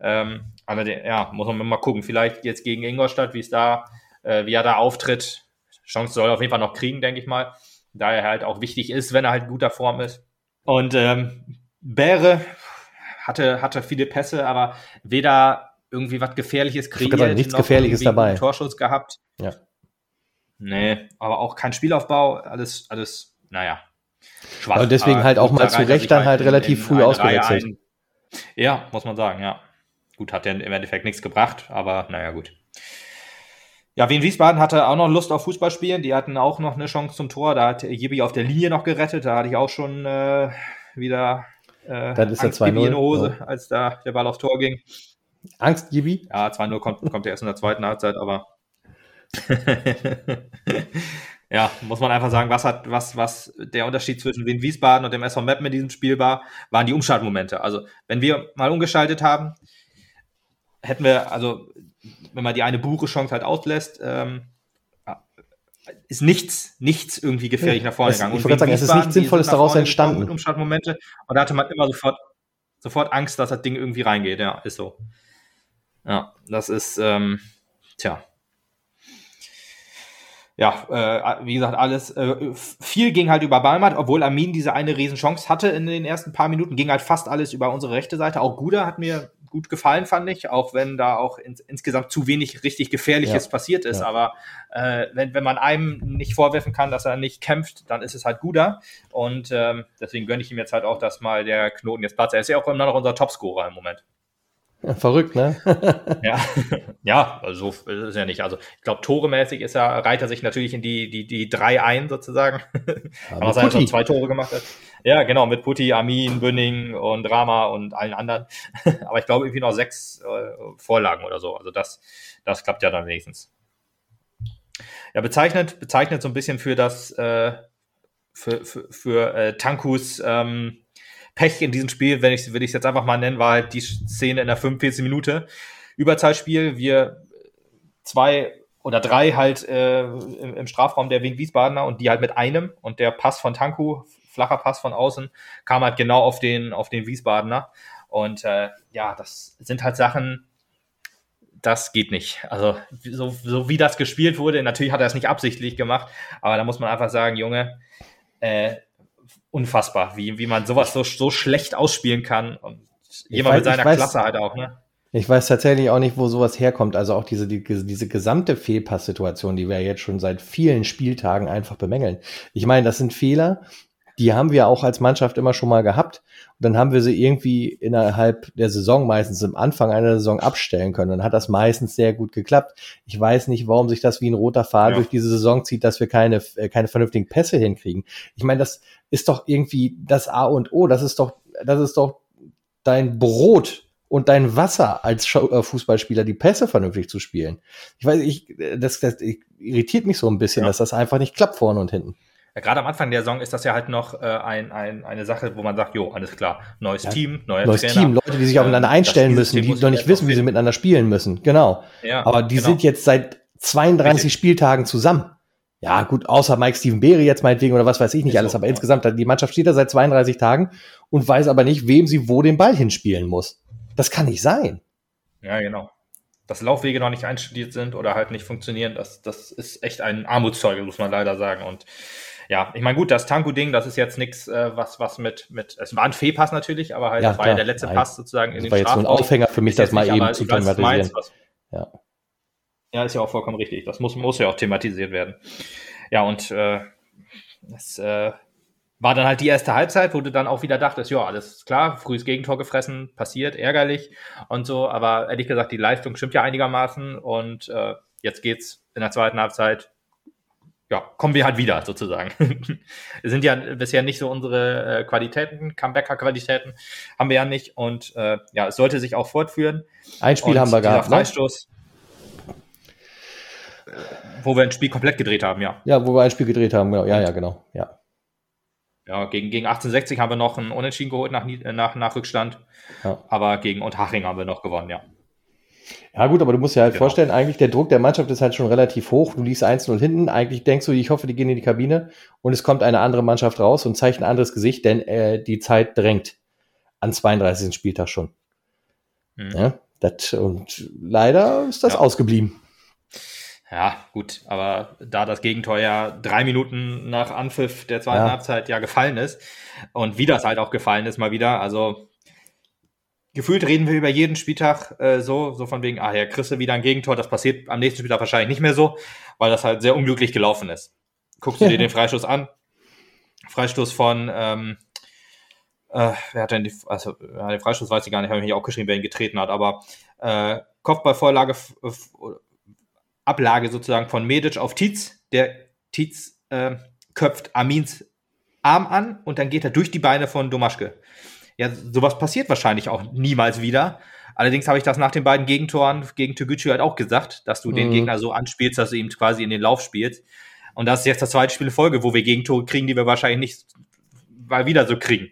Ähm, der, ja, muss man mal gucken. Vielleicht jetzt gegen Ingolstadt, wie es da, äh, wie er da auftritt. Chance soll er auf jeden Fall noch kriegen, denke ich mal. Da er halt auch wichtig ist, wenn er halt in guter Form ist. Und ähm, Bäre hatte, hatte viele Pässe, aber weder irgendwie was Gefährliches kreiert, sagen, nichts Gefährliches dabei. Torschuss gehabt. Ja. Nee, aber auch kein Spielaufbau, alles, alles, naja. Schwach. Und deswegen halt auch mal zu Recht dann halt, relativ in, früh ausgewechselt. Ein, ja, muss man sagen, ja. Gut, hat ja im Endeffekt nichts gebracht, aber naja, gut. Ja, Wien Wiesbaden hatte auch noch Lust auf Fußball spielen. Die hatten auch noch eine Chance zum Tor. Da hat Jibi auf der Linie noch gerettet. Da hatte ich auch schon äh, wieder äh, Dann ist Angst in die Hose, ja. als da der Ball aufs Tor ging. Angst, Jibi? Ja, 2-0 kommt, kommt erst in der zweiten Halbzeit, aber ja, muss man einfach sagen, was hat, was, was der Unterschied zwischen Wien Wiesbaden und dem SV Meppen in diesem Spiel war, waren die Umschaltmomente. Also, wenn wir mal umgeschaltet haben, hätten wir, also wenn man die eine Buche-Chance halt auslässt, ähm, ist nichts, nichts irgendwie gefährlich ja, nach vorne gegangen. Ich wollte sagen, es ist nichts Sinnvolles daraus entstanden. Umschaltmomente und da hatte man immer sofort, sofort Angst, dass das Ding irgendwie reingeht. Ja, ist so. Ja, das ist, ähm, tja. Ja, äh, wie gesagt, alles, äh, viel ging halt über Balmat, obwohl Armin diese eine Riesenchance hatte in den ersten paar Minuten, ging halt fast alles über unsere rechte Seite. Auch Guda hat mir gut gefallen, fand ich, auch wenn da auch ins, insgesamt zu wenig richtig Gefährliches ja. passiert ist. Ja. Aber äh, wenn, wenn man einem nicht vorwerfen kann, dass er nicht kämpft, dann ist es halt guter. Und ähm, deswegen gönne ich ihm jetzt halt auch, dass mal der Knoten jetzt platzt. Er ist ja auch immer noch unser Topscorer im Moment. Verrückt, ne? ja, ja, also so ist ja nicht. Also ich glaube, toremäßig ist er, reiht er sich natürlich in die, die, die drei ein, sozusagen. Ja, was er schon zwei Tore gemacht hat. Ja, genau, mit Putti, Armin, Bünning und Rama und allen anderen. Aber ich glaube irgendwie noch sechs äh, Vorlagen oder so. Also das, das klappt ja dann wenigstens. Ja, bezeichnet, bezeichnet so ein bisschen für das, äh, für, für, für äh, Tankus ähm, Pech in diesem Spiel, wenn ich will ich jetzt einfach mal nennen, war halt die Szene in der 45. Minute. Überzahlspiel, wir zwei oder drei halt äh, im, im, Strafraum der Wien Wiesbadener und die halt mit einem und der Pass von Tanku, flacher Pass von außen, kam halt genau auf den, auf den Wiesbadener. Und äh, ja, das sind halt Sachen, das geht nicht. Also so, so wie das gespielt wurde, natürlich hat er es nicht absichtlich gemacht, aber da muss man einfach sagen, Junge, äh, unfassbar, wie, wie man sowas so, so schlecht ausspielen kann. Und jemand weiß, mit seiner weiß, Klasse halt auch, ne? Ich weiß tatsächlich auch nicht, wo sowas herkommt. Also auch diese, die, diese gesamte Fehlpasssituation, die wir jetzt schon seit vielen Spieltagen einfach bemängeln. Ich meine, das sind Fehler, die haben wir auch als Mannschaft immer schon mal gehabt. Dann haben wir sie irgendwie innerhalb der Saison, meistens im Anfang einer Saison abstellen können. Dann hat das meistens sehr gut geklappt. Ich weiß nicht, warum sich das wie ein roter Faden ja. durch diese Saison zieht, dass wir keine, äh, keine vernünftigen Pässe hinkriegen. Ich meine, das ist doch irgendwie das A und O. Das ist doch, das ist doch dein Brot und dein Wasser als äh, Fußballspieler, die Pässe vernünftig zu spielen. Ich weiß, ich, das, das irritiert mich so ein bisschen, ja. dass das einfach nicht klappt vorne und hinten. Ja, gerade am Anfang der Saison ist das ja halt noch äh, ein, ein, eine Sache, wo man sagt, jo, alles klar, neues ja, Team, neuer neues Trainer. Team, Leute, die sich aufeinander ähm, einstellen müssen, die noch nicht wissen, wie sie miteinander spielen müssen. Genau. Ja, Aber die genau. sind jetzt seit 32 Richtig. Spieltagen zusammen. Ja, gut, außer Mike Steven Berry jetzt meinetwegen oder was weiß ich nicht ist alles, so, aber ja. insgesamt, die Mannschaft steht da seit 32 Tagen und weiß aber nicht, wem sie wo den Ball hinspielen muss. Das kann nicht sein. Ja, genau. Dass Laufwege noch nicht einstudiert sind oder halt nicht funktionieren, das, das ist echt ein Armutszeugnis, muss man leider sagen. Und ja, ich meine, gut, das Tanku-Ding, das ist jetzt nichts, äh, was, was mit, mit, es war ein Fehlpass natürlich, aber halt, ja, das war ja der letzte Nein. Pass sozusagen in das den war jetzt so ein Aufhänger für mich, das mal nicht, eben zu thematisieren. ja. ja, ist ja auch vollkommen richtig. Das muss, muss ja auch thematisiert werden. Ja, und äh, das äh, war dann halt die erste Halbzeit, wo du dann auch wieder dachtest, ja, alles klar, frühes Gegentor gefressen, passiert, ärgerlich und so, aber ehrlich gesagt, die Leistung stimmt ja einigermaßen und äh, jetzt geht's in der zweiten Halbzeit ja, kommen wir halt wieder sozusagen. sind ja bisher nicht so unsere äh, Qualitäten, Comebacker-Qualitäten haben wir ja nicht und äh, ja, es sollte sich auch fortführen. Ein Spiel und haben wir gehabt. Ne? Freistoß, ne? wo wir ein Spiel komplett gedreht haben, ja. Ja, wo wir ein Spiel gedreht haben, genau. Ja, ja, genau. Ja. Ja, gegen, gegen 1860 haben wir noch ein Unentschieden geholt nach, nach, nach Rückstand. Ja. Aber gegen Unterhaching haben wir noch gewonnen, ja. Ja, gut, aber du musst dir halt genau. vorstellen, eigentlich der Druck der Mannschaft ist halt schon relativ hoch. Du liegst 1-0 hinten. Eigentlich denkst du, ich hoffe, die gehen in die Kabine und es kommt eine andere Mannschaft raus und zeigt ein anderes Gesicht, denn äh, die Zeit drängt an 32. Spieltag schon. Mhm. Ja, das, und leider ist das ja. ausgeblieben. Ja, gut, aber da das Gegentor ja drei Minuten nach Anpfiff der zweiten ja. Halbzeit ja gefallen ist und wie das halt auch gefallen ist mal wieder, also gefühlt reden wir über jeden Spieltag äh, so, so von wegen, ah ja, kriegst du wieder ein Gegentor, das passiert am nächsten Spieltag wahrscheinlich nicht mehr so, weil das halt sehr unglücklich gelaufen ist. Guckst du dir den Freistoß an? Freistoß von, ähm, äh, wer hat denn die, also ja, den Freistoß weiß ich gar nicht, habe ich mich auch geschrieben, wer ihn getreten hat, aber äh, Kopfballvorlage, Ablage sozusagen von Medic auf Tietz, der Tietz äh, köpft Amins Arm an und dann geht er durch die Beine von Domaschke ja, sowas passiert wahrscheinlich auch niemals wieder. Allerdings habe ich das nach den beiden Gegentoren gegen Toguchi halt auch gesagt, dass du mhm. den Gegner so anspielst, dass du ihm quasi in den Lauf spielst. Und das ist jetzt das zweite Spiel in Folge, wo wir Gegentore kriegen, die wir wahrscheinlich nicht mal wieder so kriegen.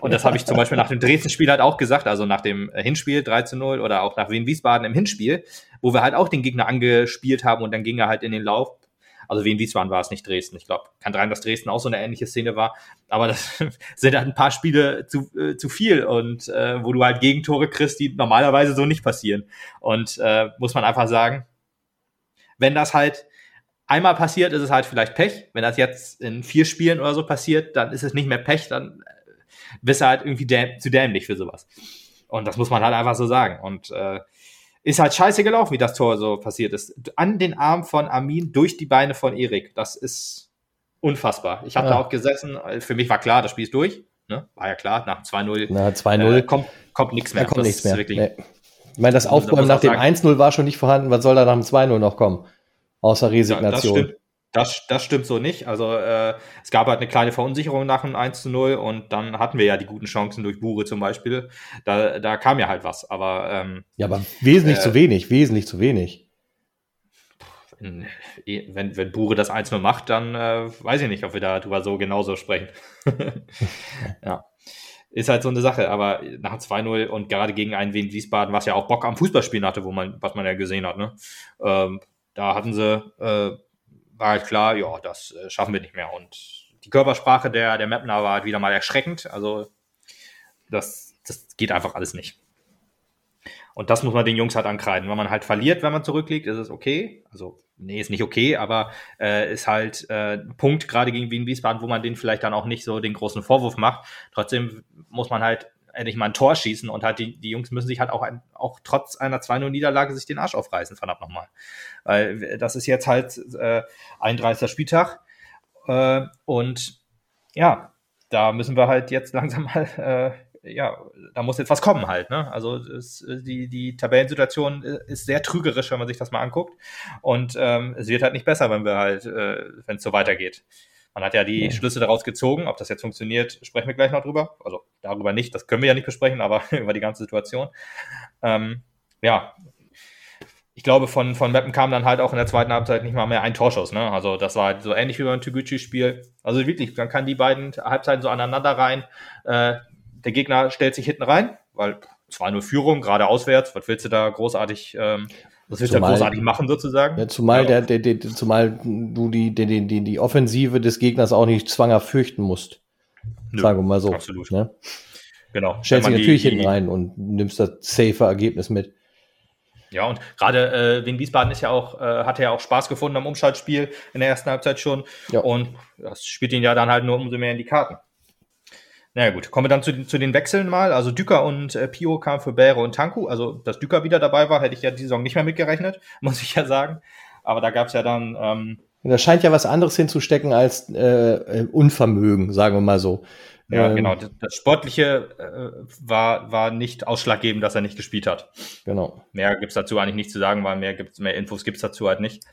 Und das habe ich zum Beispiel nach dem Dresden-Spiel halt auch gesagt, also nach dem Hinspiel 3 zu 0 oder auch nach Wien-Wiesbaden im Hinspiel, wo wir halt auch den Gegner angespielt haben und dann ging er halt in den Lauf. Also wie in Wiesbaden war es nicht Dresden. Ich glaube, kann rein, dass Dresden auch so eine ähnliche Szene war. Aber das sind halt ein paar Spiele zu, äh, zu viel und äh, wo du halt Gegentore kriegst, die normalerweise so nicht passieren. Und äh, muss man einfach sagen, wenn das halt einmal passiert, ist es halt vielleicht Pech. Wenn das jetzt in vier Spielen oder so passiert, dann ist es nicht mehr Pech, dann äh, bist du halt irgendwie däm zu dämlich für sowas. Und das muss man halt einfach so sagen. Und äh, ist halt scheiße gelaufen, wie das Tor so passiert ist. An den Arm von Armin durch die Beine von Erik. Das ist unfassbar. Ich habe ja. da auch gesessen. Für mich war klar, das Spiel ist durch. Ne? War ja klar, nach 2-0. Na, 2-0. Äh, kommt, kommt nichts mehr. Da kommt das nichts mehr. Wirklich, nee. Ich meine, das Aufbäumen nach dem 1-0 war schon nicht vorhanden. Was soll da nach dem 2-0 noch kommen? Außer Resignation. Ja, das, stimmt, das, stimmt so nicht. Also äh, es gab halt eine kleine Verunsicherung nach dem 1 0 und dann hatten wir ja die guten Chancen durch Bure zum Beispiel. Da, da kam ja halt was. Aber ähm, ja, aber wesentlich äh, zu wenig, wesentlich zu wenig. Wenn, wenn Bure das 1-0 macht, dann äh, weiß ich nicht, ob wir darüber so genauso sprechen. ja. Ist halt so eine Sache, aber nach 2-0 und gerade gegen einen Wien Wiesbaden, was ja auch Bock am Fußballspielen hatte, wo man, was man ja gesehen hat, ne? Ähm, da hatten sie, äh, war halt klar, ja, das äh, schaffen wir nicht mehr. Und die Körpersprache der, der Mapner war halt wieder mal erschreckend. Also das, das geht einfach alles nicht. Und das muss man den Jungs halt ankreiden. Wenn man halt verliert, wenn man zurückliegt, ist es okay. Also, nee, ist nicht okay, aber äh, ist halt äh, ein Punkt, gerade gegen Wien Wiesbaden, wo man den vielleicht dann auch nicht so den großen Vorwurf macht. Trotzdem muss man halt endlich mal ein Tor schießen und halt die, die Jungs müssen sich halt auch, ein, auch trotz einer 2-0-Niederlage sich den Arsch aufreißen, verdammt nochmal. Weil das ist jetzt halt äh, 31. Spieltag äh, und ja, da müssen wir halt jetzt langsam mal, äh, ja, da muss jetzt was kommen halt. Ne? Also es, die, die Tabellensituation ist sehr trügerisch, wenn man sich das mal anguckt und ähm, es wird halt nicht besser, wenn wir halt, äh, wenn es so weitergeht. Man hat ja die. Schlüsse daraus gezogen. Ob das jetzt funktioniert, sprechen wir gleich noch drüber. Also darüber nicht, das können wir ja nicht besprechen, aber über die ganze Situation. Ähm, ja, ich glaube, von, von Meppen kam dann halt auch in der zweiten Halbzeit nicht mal mehr ein Torschuss. Ne? Also das war so ähnlich wie beim Toguchi-Spiel. Also wirklich, man kann die beiden Halbzeiten so aneinander rein. Äh, der Gegner stellt sich hinten rein, weil zwar nur Führung, gerade auswärts. Was willst du da großartig ähm, das willst du ja großartig machen, sozusagen. Ja, zumal, ja. Der, der, der, zumal du die, die, die, die Offensive des Gegners auch nicht zwanger fürchten musst. Nö, sagen wir mal so. Absolut. Ne? Genau. Stellst dich natürlich hinten rein und nimmst das safer Ergebnis mit. Ja, und gerade äh, wegen Wiesbaden ist ja auch, äh, hat er ja auch Spaß gefunden am Umschaltspiel in der ersten Halbzeit schon. Ja. Und das spielt ihn ja dann halt nur umso mehr in die Karten. Naja gut, kommen wir dann zu, zu den Wechseln mal. Also Düker und äh, Pio kamen für Bäre und Tanku. Also, dass Düker wieder dabei war, hätte ich ja die Saison nicht mehr mitgerechnet, muss ich ja sagen. Aber da gab es ja dann. Ähm, da scheint ja was anderes hinzustecken als äh, äh, Unvermögen, sagen wir mal so. Ja, ähm, genau. Das, das Sportliche äh, war, war nicht ausschlaggebend, dass er nicht gespielt hat. Genau. Mehr gibt's dazu eigentlich nicht zu sagen, weil mehr, gibt's, mehr Infos gibt's dazu halt nicht.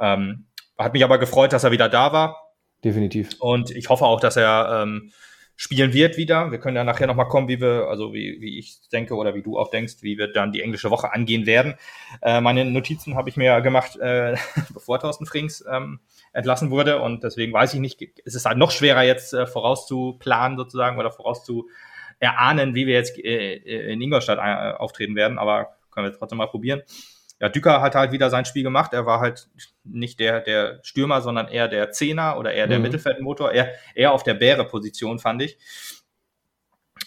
Ähm, hat mich aber gefreut, dass er wieder da war. Definitiv. Und ich hoffe auch, dass er ähm, spielen wird wieder. Wir können ja nachher nochmal kommen, wie wir, also wie, wie ich denke oder wie du auch denkst, wie wir dann die englische Woche angehen werden. Äh, meine Notizen habe ich mir gemacht, äh, bevor Thorsten Frings ähm, entlassen wurde und deswegen weiß ich nicht, es ist halt noch schwerer jetzt äh, vorauszuplanen sozusagen oder vorauszuerahnen, wie wir jetzt äh, in Ingolstadt äh, auftreten werden, aber können wir trotzdem mal probieren ja, Dücker hat halt wieder sein Spiel gemacht. Er war halt nicht der, der Stürmer, sondern eher der Zehner oder eher der mhm. Mittelfeldmotor. Er, eher auf der Bäre-Position, fand ich.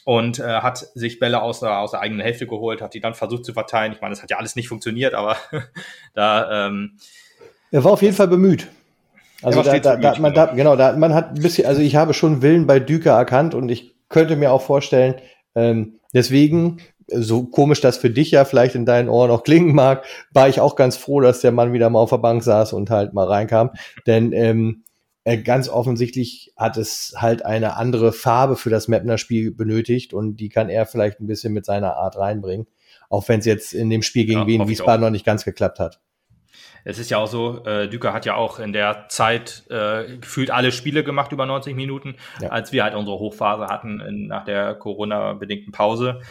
Und äh, hat sich Bälle aus der, aus der eigenen Hälfte geholt, hat die dann versucht zu verteilen. Ich meine, das hat ja alles nicht funktioniert, aber da. Ähm, er war auf jeden Fall bemüht. Also da, da, da, man, da, genau, da, man hat ein bisschen, also ich habe schon Willen bei Düker erkannt und ich könnte mir auch vorstellen, ähm, deswegen so komisch das für dich ja vielleicht in deinen Ohren auch klingen mag, war ich auch ganz froh, dass der Mann wieder mal auf der Bank saß und halt mal reinkam. Denn ähm, äh, ganz offensichtlich hat es halt eine andere Farbe für das Mapner-Spiel benötigt und die kann er vielleicht ein bisschen mit seiner Art reinbringen. Auch wenn es jetzt in dem Spiel gegen ja, Wien Wiesbaden noch nicht ganz geklappt hat es ist ja auch so, äh, Düker hat ja auch in der Zeit äh, gefühlt alle Spiele gemacht über 90 Minuten, ja. als wir halt unsere Hochphase hatten in, nach der Corona-bedingten Pause.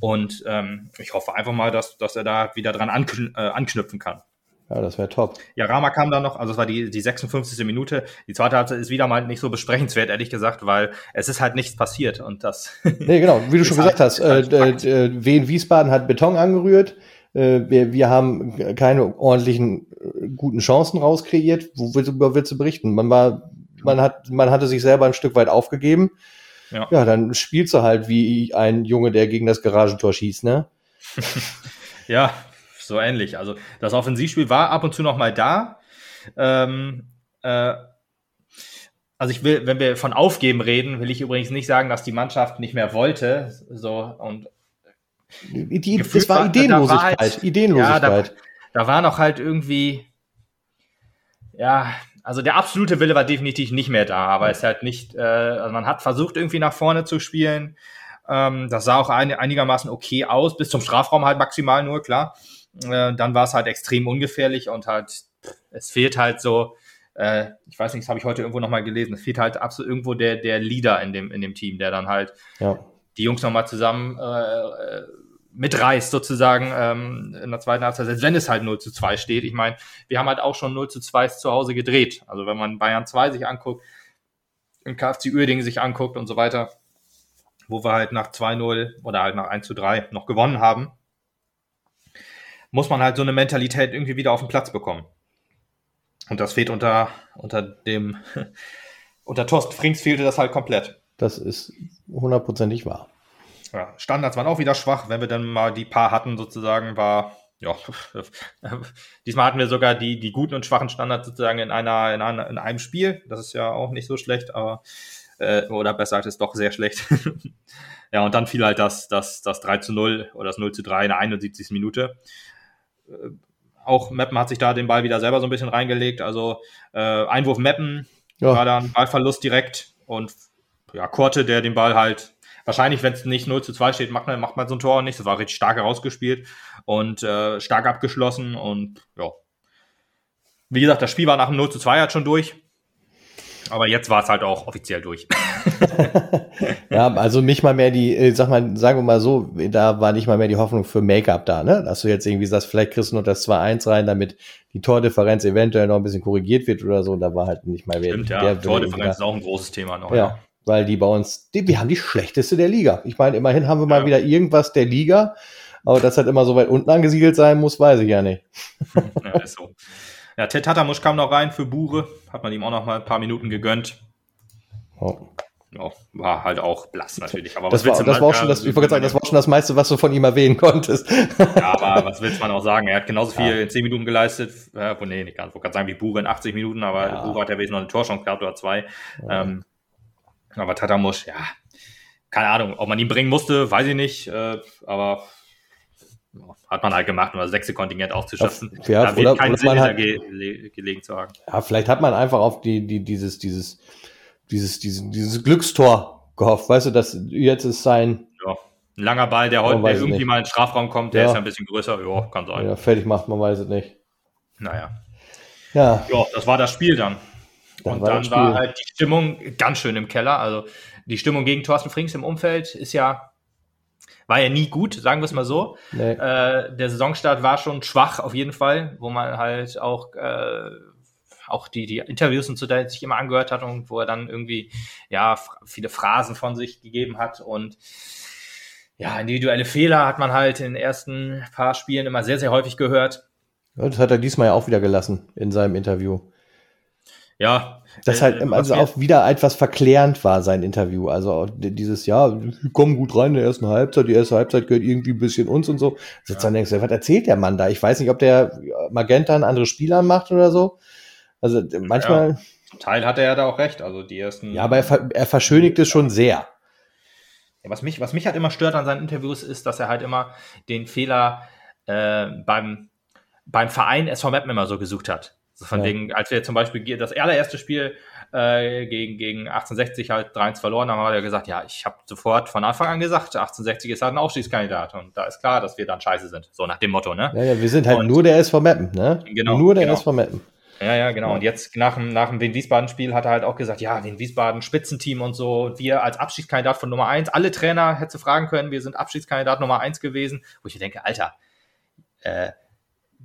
Und ähm, ich hoffe einfach mal, dass, dass er da wieder dran ankn äh, anknüpfen kann. Ja, das wäre top. Ja, Rama kam dann noch, also es war die, die 56. Minute. Die zweite Halbzeit ist wieder mal nicht so besprechenswert, ehrlich gesagt, weil es ist halt nichts passiert und das. nee, genau, wie du schon gesagt halt, hast, äh, äh, äh, Wien Wiesbaden hat Beton angerührt. Äh, wir, wir haben keine ordentlichen äh, guten Chancen rauskreiert. Worüber willst du berichten? Man war, man hat, man hatte sich selber ein Stück weit aufgegeben. Ja, ja dann spielst du halt wie ein Junge, der gegen das Garagentor schießt, ne? ja, so ähnlich. Also das Offensivspiel war ab und zu noch mal da. Ähm, äh, also ich will, wenn wir von Aufgeben reden, will ich übrigens nicht sagen, dass die Mannschaft nicht mehr wollte. So und die, das war Ideenlosigkeit. Da war halt, Ideenlosigkeit. Ja, da, da war noch halt irgendwie, ja, also der absolute Wille war definitiv nicht mehr da, aber es ist halt nicht, äh, also man hat versucht irgendwie nach vorne zu spielen, Ähm, das sah auch ein, einigermaßen okay aus, bis zum Strafraum halt maximal nur, klar. Äh, dann war es halt extrem ungefährlich und halt, es fehlt halt so, äh, ich weiß nicht, das habe ich heute irgendwo nochmal gelesen, es fehlt halt absolut irgendwo der, der Leader in dem, in dem Team, der dann halt ja. Die Jungs nochmal zusammen äh, mitreißt sozusagen ähm, in der zweiten Halbzeit, selbst wenn es halt 0 zu 2 steht. Ich meine, wir haben halt auch schon 0 zu 2 zu Hause gedreht. Also wenn man Bayern 2 sich anguckt, in KFC Uerdingen sich anguckt und so weiter, wo wir halt nach 2-0 oder halt nach 1 zu 3 noch gewonnen haben, muss man halt so eine Mentalität irgendwie wieder auf den Platz bekommen. Und das fehlt unter, unter dem, unter Thorsten Frings fehlte das halt komplett. Das ist hundertprozentig wahr. Ja, Standards waren auch wieder schwach. Wenn wir dann mal die paar hatten, sozusagen, war, ja, diesmal hatten wir sogar die, die guten und schwachen Standards sozusagen in einer, in einer, in einem Spiel. Das ist ja auch nicht so schlecht, aber, äh, oder besser gesagt, ist doch sehr schlecht. ja, und dann fiel halt das, das, das 3 zu 0 oder das 0 zu 3 in der 71. Minute. Äh, auch Meppen hat sich da den Ball wieder selber so ein bisschen reingelegt. Also äh, Einwurf Meppen ja. war dann Ballverlust direkt und ja, Korte, der den Ball halt wahrscheinlich, wenn es nicht 0 zu 2 steht, macht man, macht man so ein Tor nicht. Das war richtig stark herausgespielt und äh, stark abgeschlossen und ja. Wie gesagt, das Spiel war nach dem 0 zu 2 halt schon durch. Aber jetzt war es halt auch offiziell durch. ja, also nicht mal mehr die, äh, sag mal, sagen wir mal so, da war nicht mal mehr die Hoffnung für Make-up da, ne? Dass du jetzt irgendwie sagst, vielleicht kriegst du noch das 2-1 rein, damit die Tordifferenz eventuell noch ein bisschen korrigiert wird oder so. Da war halt nicht mal mehr. Stimmt, ja, Tordifferenz ist auch ein großes Thema noch. Ja, ja. Weil die bei uns, die, wir haben die schlechteste der Liga. Ich meine, immerhin haben wir mal ja. wieder irgendwas der Liga, aber das halt immer so weit unten angesiedelt sein muss, weiß ich ja nicht. ja, ist so. Ja, Ted Tatamusch kam noch rein für Bure, hat man ihm auch noch mal ein paar Minuten gegönnt. Oh. Ja, war halt auch blass natürlich. Aber das, war, das war auch schon das, ich wollte sagen, das war schon das meiste, was du von ihm erwähnen konntest. Ja, aber was willst man auch sagen? Er hat genauso viel ja. in 10 Minuten geleistet. Äh, nee, nicht ganz. Ich wollte gerade sagen, wie Bure in 80 Minuten, aber ja. Bure hat ja wesentlich noch eine Torchance gehabt oder zwei. Ja. Ähm, aber Tatamusch, ja, keine Ahnung, ob man ihn bringen musste, weiß ich nicht. Äh, aber hat man halt gemacht, um das sechste Kontingent aufzuschaffen. Ja, da wird kein Sinn hat, ge gelegen zu haben. Ja, vielleicht hat man einfach auf die, die, dieses, dieses, dieses, dieses, dieses Glückstor gehofft. Weißt du, dass jetzt ist sein. Ja, ein langer Ball, der heute irgendwie nicht. mal in den Strafraum kommt, der ja. ist ja ein bisschen größer. Ja, kann sein. Ja, fertig macht, man weiß es nicht. Naja. Ja. Ja, das war das Spiel dann. Dann und war dann war halt die Stimmung ganz schön im Keller. Also die Stimmung gegen Thorsten Frings im Umfeld ist ja war ja nie gut, sagen wir es mal so. Nee. Äh, der Saisonstart war schon schwach auf jeden Fall, wo man halt auch äh, auch die, die Interviews und so, der sich immer angehört hat und wo er dann irgendwie, ja, viele Phrasen von sich gegeben hat und ja, individuelle Fehler hat man halt in den ersten paar Spielen immer sehr, sehr häufig gehört. Ja, das hat er diesmal ja auch wieder gelassen in seinem Interview. Ja. Das halt äh, also auch wieder etwas verklärend war, sein Interview. Also dieses, ja, wir kommen gut rein in der ersten Halbzeit, die erste Halbzeit gehört irgendwie ein bisschen uns und so. Sitzt ja. dann denkst du, was erzählt der Mann da? Ich weiß nicht, ob der Magenta ein anderes Spieler macht oder so. Also manchmal. Ja, Teil hat er ja da auch recht. Also die ersten. Ja, aber er, er verschönigt es schon sehr. Ja, was mich, was mich halt immer stört an seinen Interviews ist, dass er halt immer den Fehler äh, beim, beim Verein SV Mappen immer so gesucht hat. Also von ja. wegen, als wir zum Beispiel das allererste Spiel äh, gegen, gegen 1860 halt 3-1 verloren haben, hat er gesagt, ja, ich habe sofort von Anfang an gesagt, 1860 ist halt ein Aufstiegskandidat und da ist klar, dass wir dann scheiße sind. So nach dem Motto, ne? Ja, ja wir sind halt und, nur der SV Meppen, ne? Genau. Nur der genau. SV Meppen. Ja, ja, genau. Und jetzt nach dem, nach dem Wien-Wiesbaden-Spiel hat er halt auch gesagt, ja, Wien-Wiesbaden Spitzenteam und so. Und wir als Abschiedskandidat von Nummer eins, alle Trainer hätte fragen können, wir sind Abschiedskandidat Nummer eins gewesen. Wo ich mir denke, Alter, äh,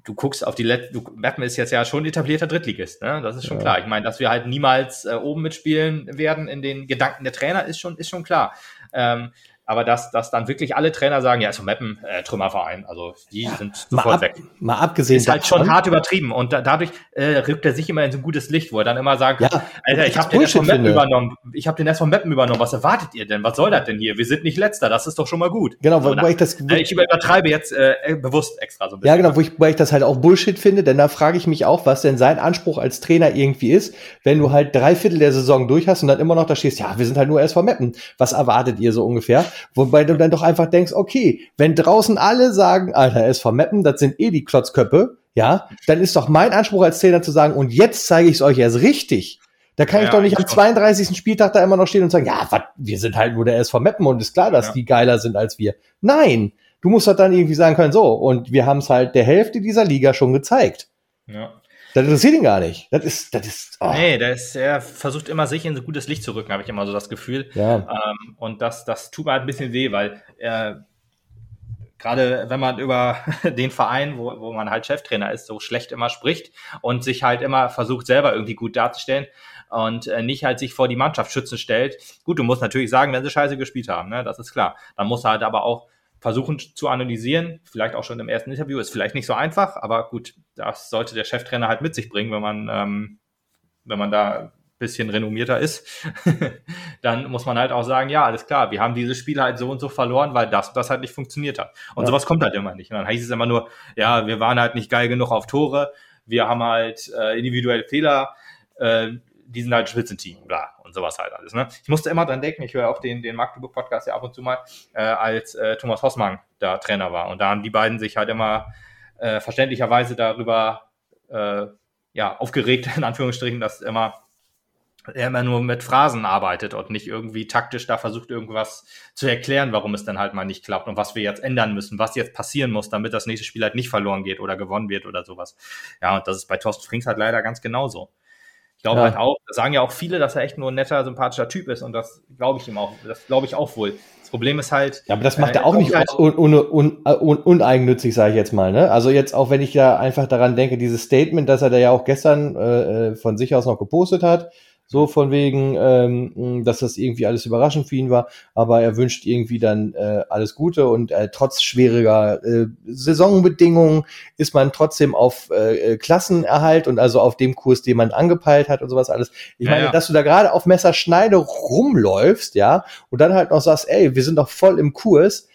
du guckst auf die letzte, Meppen ist jetzt ja schon etablierter Drittligist, ne? Das ist schon ja. klar. Ich meine, dass wir halt niemals äh, oben mitspielen werden in den Gedanken der Trainer, ist schon, ist schon klar. Ähm, aber dass, dass dann wirklich alle Trainer sagen, ja, also Mappen, äh, Trümmerverein, also die ja, sind sofort ab, weg. Mal abgesehen Ist halt schon hart übertrieben und da, dadurch äh, rückt er sich immer in so ein gutes Licht, wo er dann immer sagt, ja, Alter, ich habe den erst von Mappen übernommen, ich habe den erst von Mappen übernommen, was erwartet ihr denn? Was soll das denn hier? Wir sind nicht Letzter, das ist doch schon mal gut. Genau, so, wo ich das... Wo, ich übertreibe jetzt äh, bewusst extra so ein bisschen. Ja, genau, wo ich, wo ich das halt auch Bullshit finde, denn da frage ich mich auch, was denn sein Anspruch als Trainer irgendwie ist, wenn du halt drei Viertel der Saison durch hast und dann immer noch da stehst, ja, wir sind halt nur SV Mappen. Was erwartet ihr so ungefähr? Wobei du dann doch einfach denkst, okay, wenn draußen alle sagen, Alter, SV Meppen, das sind eh die Klotzköppe, ja, dann ist doch mein Anspruch als Trainer zu sagen, und jetzt zeige ich es euch erst richtig. Da kann Ja, ich doch nicht ich am 32. Spieltag da immer noch stehen und sagen, ja, wat, wir sind halt nur der SV Meppen und ist klar, dass Ja. die geiler sind als wir. Nein, du musst halt dann irgendwie sagen können, so, und wir haben es halt der Hälfte dieser Liga schon gezeigt. Ja. Das interessiert ihn gar nicht. Das ist, das ist, oh, Nee, der ist, er versucht immer sich in so gutes Licht zu rücken, habe ich immer so das Gefühl. ja. Ähm, und das, das tut mir halt ein bisschen weh, weil äh, gerade wenn man über den Verein, wo, wo man halt Cheftrainer ist, so schlecht immer spricht und sich halt immer versucht, selber irgendwie gut darzustellen und äh, nicht halt sich vor die Mannschaft schützen stellt. Gut, du musst natürlich sagen, wenn sie scheiße gespielt haben, ne? das ist klar. Dann muss er halt aber auch versuchen zu analysieren, vielleicht auch schon im ersten Interview, ist vielleicht nicht so einfach, aber gut, das sollte der Cheftrainer halt mit sich bringen, wenn man, ähm, wenn man da ein bisschen renommierter ist, dann muss man halt auch sagen, ja, alles klar, wir haben dieses Spiel halt so und so verloren, weil das und das halt nicht funktioniert hat. Und Ja. sowas kommt halt immer nicht. Und dann heißt es immer nur, ja, wir waren halt nicht geil genug auf Tore, wir haben halt äh, individuelle Fehler, äh, die sind halt Spitzenteam, bla, und sowas halt alles. Ne? Ich musste immer dran denken, ich höre auch den, den Magdeburg-Podcast ja ab und zu mal, äh, als äh, Thomas Hossmann da Trainer war. Und da haben die beiden sich halt immer äh, verständlicherweise darüber äh, ja, aufgeregt, in Anführungsstrichen, dass immer er immer nur mit Phrasen arbeitet und nicht irgendwie taktisch da versucht, irgendwas zu erklären, warum es dann halt mal nicht klappt und was wir jetzt ändern müssen, was jetzt passieren muss, damit das nächste Spiel halt nicht verloren geht oder gewonnen wird oder sowas. Ja, und das ist bei Thorsten Frings halt leider ganz genauso. Glaube Ja. halt auch, das sagen ja auch viele, dass er echt nur ein netter, sympathischer Typ ist und das glaube ich ihm auch, das glaube ich auch wohl. Das Problem ist halt, Ja, aber das macht Äh, er auch nicht halt- un, un, un, un, uneigennützig, sage ich jetzt mal. Ne? Also jetzt auch, wenn ich ja einfach daran denke, dieses Statement, das er da ja auch gestern äh, äh, von sich aus noch gepostet hat, so von wegen, ähm, dass das irgendwie alles überraschend für ihn war, aber er wünscht irgendwie dann äh, alles Gute und äh, trotz schwieriger äh, Saisonbedingungen ist man trotzdem auf äh, äh, Klassenerhalt und also auf dem Kurs, den man angepeilt hat und sowas alles. Ich Ja, meine, ja. dass du da gerade auf Messerschneide rumläufst, ja, und dann halt noch sagst, ey, wir sind doch voll im Kurs,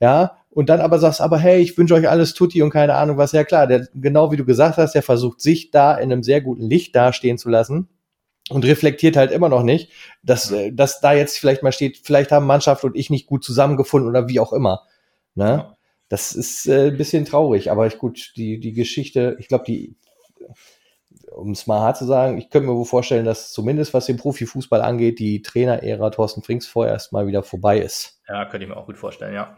ja, und dann aber sagst, aber hey, ich wünsche euch alles Tutti und keine Ahnung was. Ja klar, der, genau wie du gesagt hast, der versucht sich da in einem sehr guten Licht dastehen zu lassen und reflektiert halt immer noch nicht, dass, äh, dass da jetzt vielleicht mal steht, vielleicht haben Mannschaft und ich nicht gut zusammengefunden oder wie auch immer. Ne? Ja. Das ist äh, ein bisschen traurig, aber ich, gut, die, die Geschichte, ich glaube, die, um es mal hart zu sagen, ich könnte mir wohl vorstellen, dass zumindest was den Profifußball angeht, die Trainerära Thorsten Frings vorerst mal wieder vorbei ist. Ja, könnte ich mir auch gut vorstellen, ja.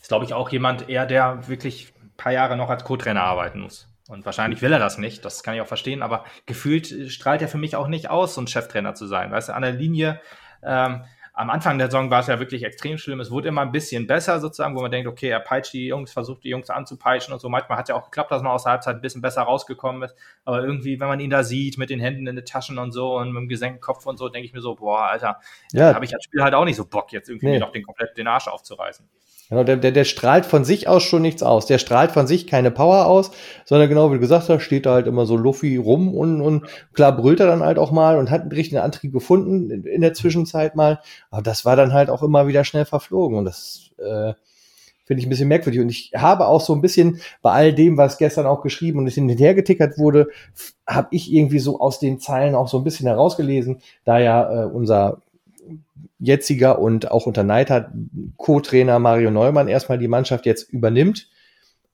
Ist, glaube ich, auch jemand eher, der wirklich ein paar Jahre noch als Co-Trainer arbeiten muss. Und wahrscheinlich will er das nicht, das kann ich auch verstehen, aber gefühlt äh, strahlt er für mich auch nicht aus, so ein Cheftrainer zu sein. Weißt du, an der Linie, ähm, am Anfang der Saison war es ja wirklich extrem schlimm. Es wurde immer ein bisschen besser sozusagen, wo man denkt, okay, er peitscht die Jungs, versucht die Jungs anzupeitschen und so. Manchmal hat es ja auch geklappt, dass man aus der Halbzeit ein bisschen besser rausgekommen ist. Aber irgendwie, wenn man ihn da sieht, mit den Händen in den Taschen und so und mit dem gesenkten Kopf und so, denke ich mir so, boah, Alter, da Ja, habe ich als Spieler halt auch nicht so Bock, jetzt irgendwie Nee. noch den komplett den Arsch aufzureißen. Genau, der, der, der strahlt von sich aus schon nichts aus. Der strahlt von sich keine Power aus, sondern genau wie du gesagt hast, steht da halt immer so Luffy rum und, und klar brüllt er dann halt auch mal und hat einen richtigen Antrieb gefunden in, in der Zwischenzeit mal. Aber das war dann halt auch immer wieder schnell verflogen und das äh, finde ich ein bisschen merkwürdig. Und ich habe auch so ein bisschen bei all dem, was gestern auch geschrieben und hin und her getickert wurde, habe ich irgendwie so aus den Zeilen auch so ein bisschen herausgelesen, da ja äh, unser jetziger und auch unter Neidhardt Co-Trainer Mario Neumann erstmal die Mannschaft jetzt übernimmt.